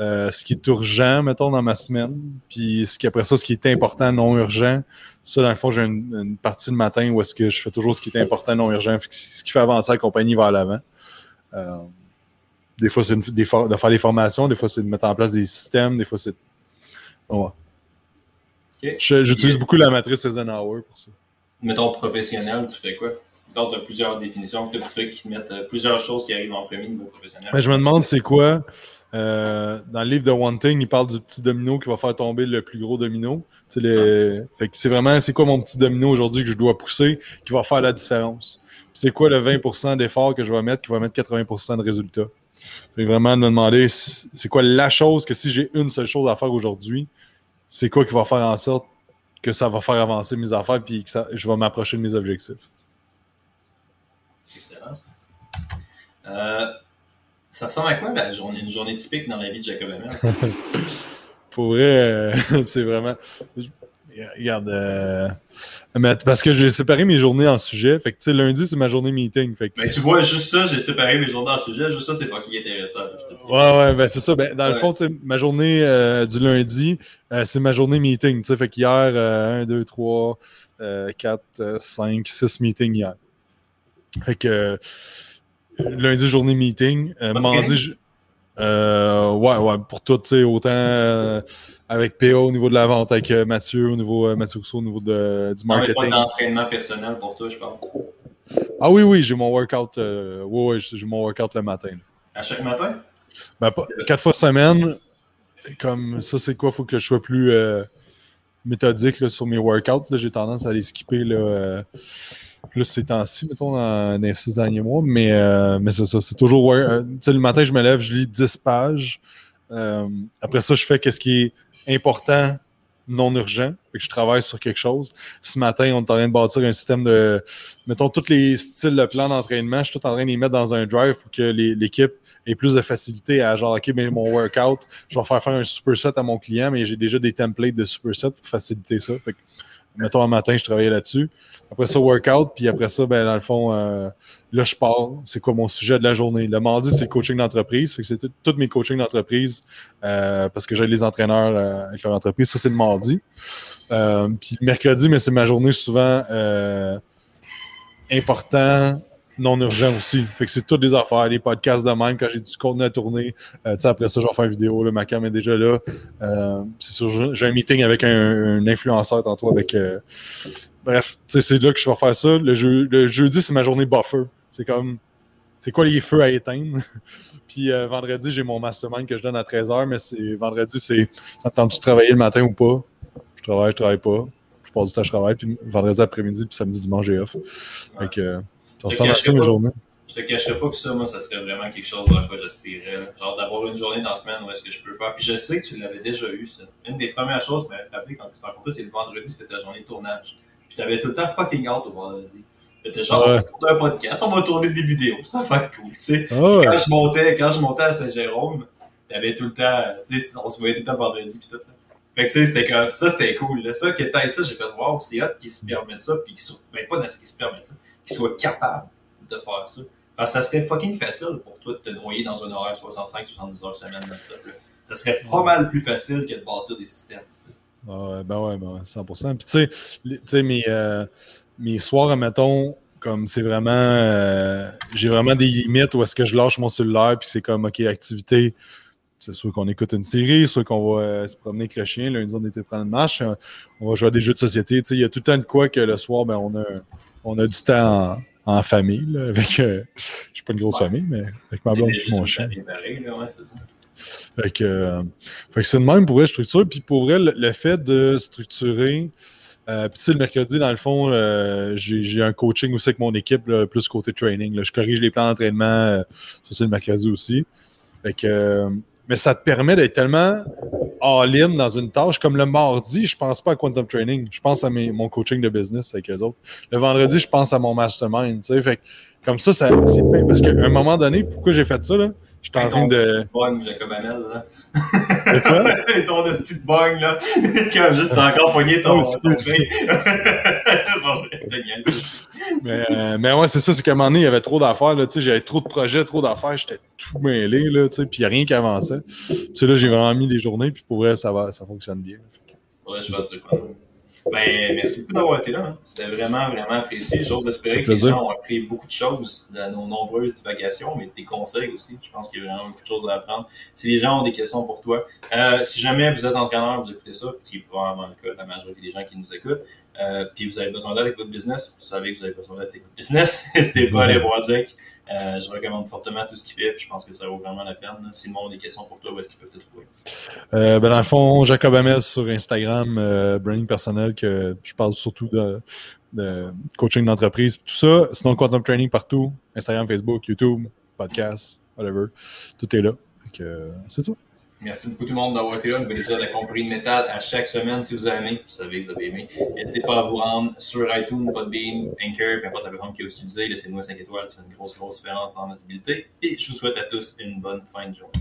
euh, ce qui est urgent, mettons, dans ma semaine. Puis ce qui, après ça, ce qui est important, non urgent. Ça, dans le fond, j'ai une, une partie le matin où est-ce que je fais toujours ce qui est important, non urgent, ce qui fait avancer la compagnie vers l'avant. Euh, des fois, c'est de faire des formations, des fois, c'est de mettre en place des systèmes, des fois, c'est. Ouais. J'utilise beaucoup la matrice Eisenhower pour ça. Mettons professionnel, tu fais quoi? Donc, tu as plusieurs définitions, tu as trucs qui te mettent euh, plusieurs choses qui arrivent en premier niveau professionnel. Mais je me demande c'est quoi. Euh, dans le livre de One Thing, il parle du petit domino qui va faire tomber le plus gros domino. Tu sais, les- Fait que c'est vraiment c'est quoi mon petit domino aujourd'hui que je dois pousser qui va faire la différence? C'est quoi le 20% d'effort que je vais mettre qui va mettre 80% de résultats? Fait que vraiment de me demander c'est quoi la chose que si j'ai une seule chose à faire aujourd'hui, c'est quoi qui va faire en sorte que ça va faire avancer mes affaires puis que ça, je vais m'approcher de mes objectifs? Excellent, ça. Euh, ça ressemble à quoi la journée, une journée typique dans la vie de Jacob Hamel? Pour vrai, euh, c'est vraiment. Regarde. euh, mais parce que j'ai séparé mes journées en sujets. Fait que, tu sais, lundi, c'est ma journée meeting. Fait que, Ben, tu vois, juste ça, j'ai séparé mes journées en sujet, juste ça, c'est fucking intéressant, je te dis. ouais, ouais, ben c'est ça. Ben, dans le fond, tu sais, ma journée euh, du lundi, euh, c'est ma journée meeting. Tu sais, fait qu'hier, euh, 1, 2, 3, 4, 5, 6 meetings hier. Fait que lundi, journée meeting. Euh, mardi, euh, ouais, ouais, pour tout, tu sais, autant euh, avec PA au niveau de la vente, avec Mathieu, au niveau Mathieu Rousseau, au niveau de, du pas marketing. d'entraînement personnel pour toi, je pense. Ah oui, oui, j'ai mon workout. Euh, ouais, ouais, j'ai mon workout le matin. là. À chaque matin? Ben, pas- quatre fois semaine, comme ça, c'est quoi? faut que je sois plus méthodique là, sur mes workouts. J'ai tendance à les skipper là, plus ces temps-ci, mettons, dans, les six derniers mois. Mais, euh, mais c'est ça, c'est toujours. euh, le matin, je me lève, je lis 10 pages. Euh, après ça, je fais qu'est-ce qui est important, non urgent. Fait que je travaille sur quelque chose. Ce matin, on est en train de bâtir un système de. Mettons, tous les styles de plan d'entraînement, je suis tout en train de les mettre dans un drive pour que l'équipe ait plus de facilité à genre, OK, ben, mon workout, je vais faire faire un superset à mon client, mais j'ai déjà des templates de superset pour faciliter ça. Fait que, mettons, un matin, je travaillais là-dessus. Après ça, workout, puis après ça, ben, dans le fond, euh, là, je pars. C'est quoi mon sujet de la journée? Le mardi, c'est coaching d'entreprise. Fait que c'est tous mes coachings d'entreprise euh, parce que j'ai les entraîneurs euh, avec leur entreprise. Ça, c'est le mardi. Puis le mercredi, mais c'est ma journée souvent important, non urgent aussi. Fait que c'est toutes des affaires, les podcasts de même, quand j'ai du contenu à tourner. Euh, après ça, je vais faire une vidéo, là, ma cam est déjà là. Euh, c'est sûr, j'ai un meeting avec un, influenceur tantôt avec. euh, bref, c'est là que je vais faire ça. Le, le jeudi, c'est ma journée buffer. C'est comme. C'est quoi les feux à éteindre? Puis euh, vendredi, j'ai mon mastermind que je donne à 13h, mais c'est vendredi, c'est. De travailler le matin ou pas? Je travaille, je travaille pas. Je passe du temps, je travaille. Puis vendredi après-midi, puis samedi, dimanche, j'ai off. Fait que. Ça ressemble à je sais ça mes pas. journées. Je je te cacherai pas que ça, moi, ça serait vraiment quelque chose vers quoi j'aspirais. Genre d'avoir une journée dans la semaine où est-ce que je peux faire. Puis je sais que tu l'avais déjà eu, ça. Une des premières choses qui m'avait frappé quand tu t'en rencontré, c'est le vendredi, c'était ta journée de tournage. Puis t'avais tout le temps fucking out au vendredi. C'était genre, Ouais. on un podcast, on va tourner des vidéos, ça va être cool, tu sais. Ah ouais. Quand je montais, quand je montais à Saint-Jérôme, t'avais tout le temps, tu sais, on se voyait tout le temps vendredi pis tout. là. Fait que tu sais, c'était comme, ça c'était cool, là. Ça, que t'ailles ça, j'ai fait voir, c'est hot qu'ils se permettent ça, pis qu'ils soient, ben pas dans ce qu'ils se permettent ça, qu'ils soient capables de faire ça. Parce que ça serait fucking facile pour toi de te noyer dans un horaire 65-70 heures semaine dans ce là Ça serait pas mal plus facile que de bâtir des systèmes. Ah ben ouais, ben ouais, 100%. Puis tu sais, mes, euh, mes soirs, admettons, comme c'est vraiment. euh, J'ai vraiment des limites où est-ce que je lâche mon cellulaire, puis que c'est comme, OK, activité. C'est soit qu'on écoute une série, soit qu'on va euh, se promener avec le chien. Lundi, on était prendre une marche. On va jouer à des jeux de société. Tu sais, il y a tout le temps de quoi que le soir, ben, on, a, on a du temps en, en famille, là, avec. euh, je suis pas une grosse Ouais. famille, mais avec ma blonde et mon chien. Bien pareil, là, ouais, c'est ça. Fait que, euh, fait que c'est de même pour je structure. Puis pour vrai, le, le fait de structurer. Euh, puis tu sais, le mercredi, dans le fond, euh, j'ai j'ai un coaching aussi avec mon équipe, là, plus côté training. Je corrige les plans d'entraînement. ça, c'est le mercredi aussi. Fait que, mais ça te permet d'être tellement all-in dans une tâche. Comme le mardi, je pense pas à Quantum Training. Je pense à mes- mon coaching de business avec eux autres. Le vendredi, je pense à mon mastermind. tu sais. Fait que, comme ça, ça c'est bien. Parce qu'à un moment donné, pourquoi j'ai fait ça? là? J'étais en train de. Jacob là. De quoi? ton petite bug, là. Comme juste t'as encore pogné ton. Oh, ton. Mais, euh, mais ouais, c'est ça, c'est qu'à un moment donné, il y avait trop d'affaires. là, tu sais, J'avais trop de projets, trop d'affaires, j'étais tout mêlé, là, tu sais, puis rien qui avançait. Puis là, j'ai vraiment mis des journées, puis pour vrai, ça, va, ça fonctionne bien. Que je de quoi. Ben, merci beaucoup d'avoir été là. hein. C'était vraiment, vraiment apprécié. J'ose espérer que les gens ont appris beaucoup de choses de nos nombreuses divagations, mais des conseils aussi. Je pense qu'il y a vraiment beaucoup de choses à apprendre. Si les gens ont des questions pour toi, euh, si jamais vous êtes entraîneur, vous écoutez ça, qui est probablement le cas de la majorité des gens qui nous écoutent, euh, puis vous avez besoin d'aide avec votre business, vous savez que vous avez besoin d'aide avec votre business, n'hésitez pas à aller voir Jake. Euh, je recommande fortement tout ce qu'il fait, puis je pense que ça vaut vraiment la peine. Si le monde a des questions pour toi, où est-ce qu'ils peuvent te trouver? Euh, ben, dans le fond, Jacob Hamel sur Instagram, euh, branding personnel, que je parle surtout de, de coaching d'entreprise, tout ça. Sinon, Quantum Training partout, Instagram, Facebook, YouTube, podcast, whatever. Tout est là. C'est ça. Merci beaucoup tout le monde d'avoir été là. Nouvel épisode de Compris de Métal à chaque semaine. Si vous aimé, vous savez que vous avez aimé. N'hésitez pas à vous rendre sur iTunes, Podbean, Anchor, peu importe la plateforme qui est utilisée. Laissez-nous un 5 étoiles, ça fait une grosse, grosse différence dans la visibilité. Et je vous souhaite à tous une bonne fin de journée.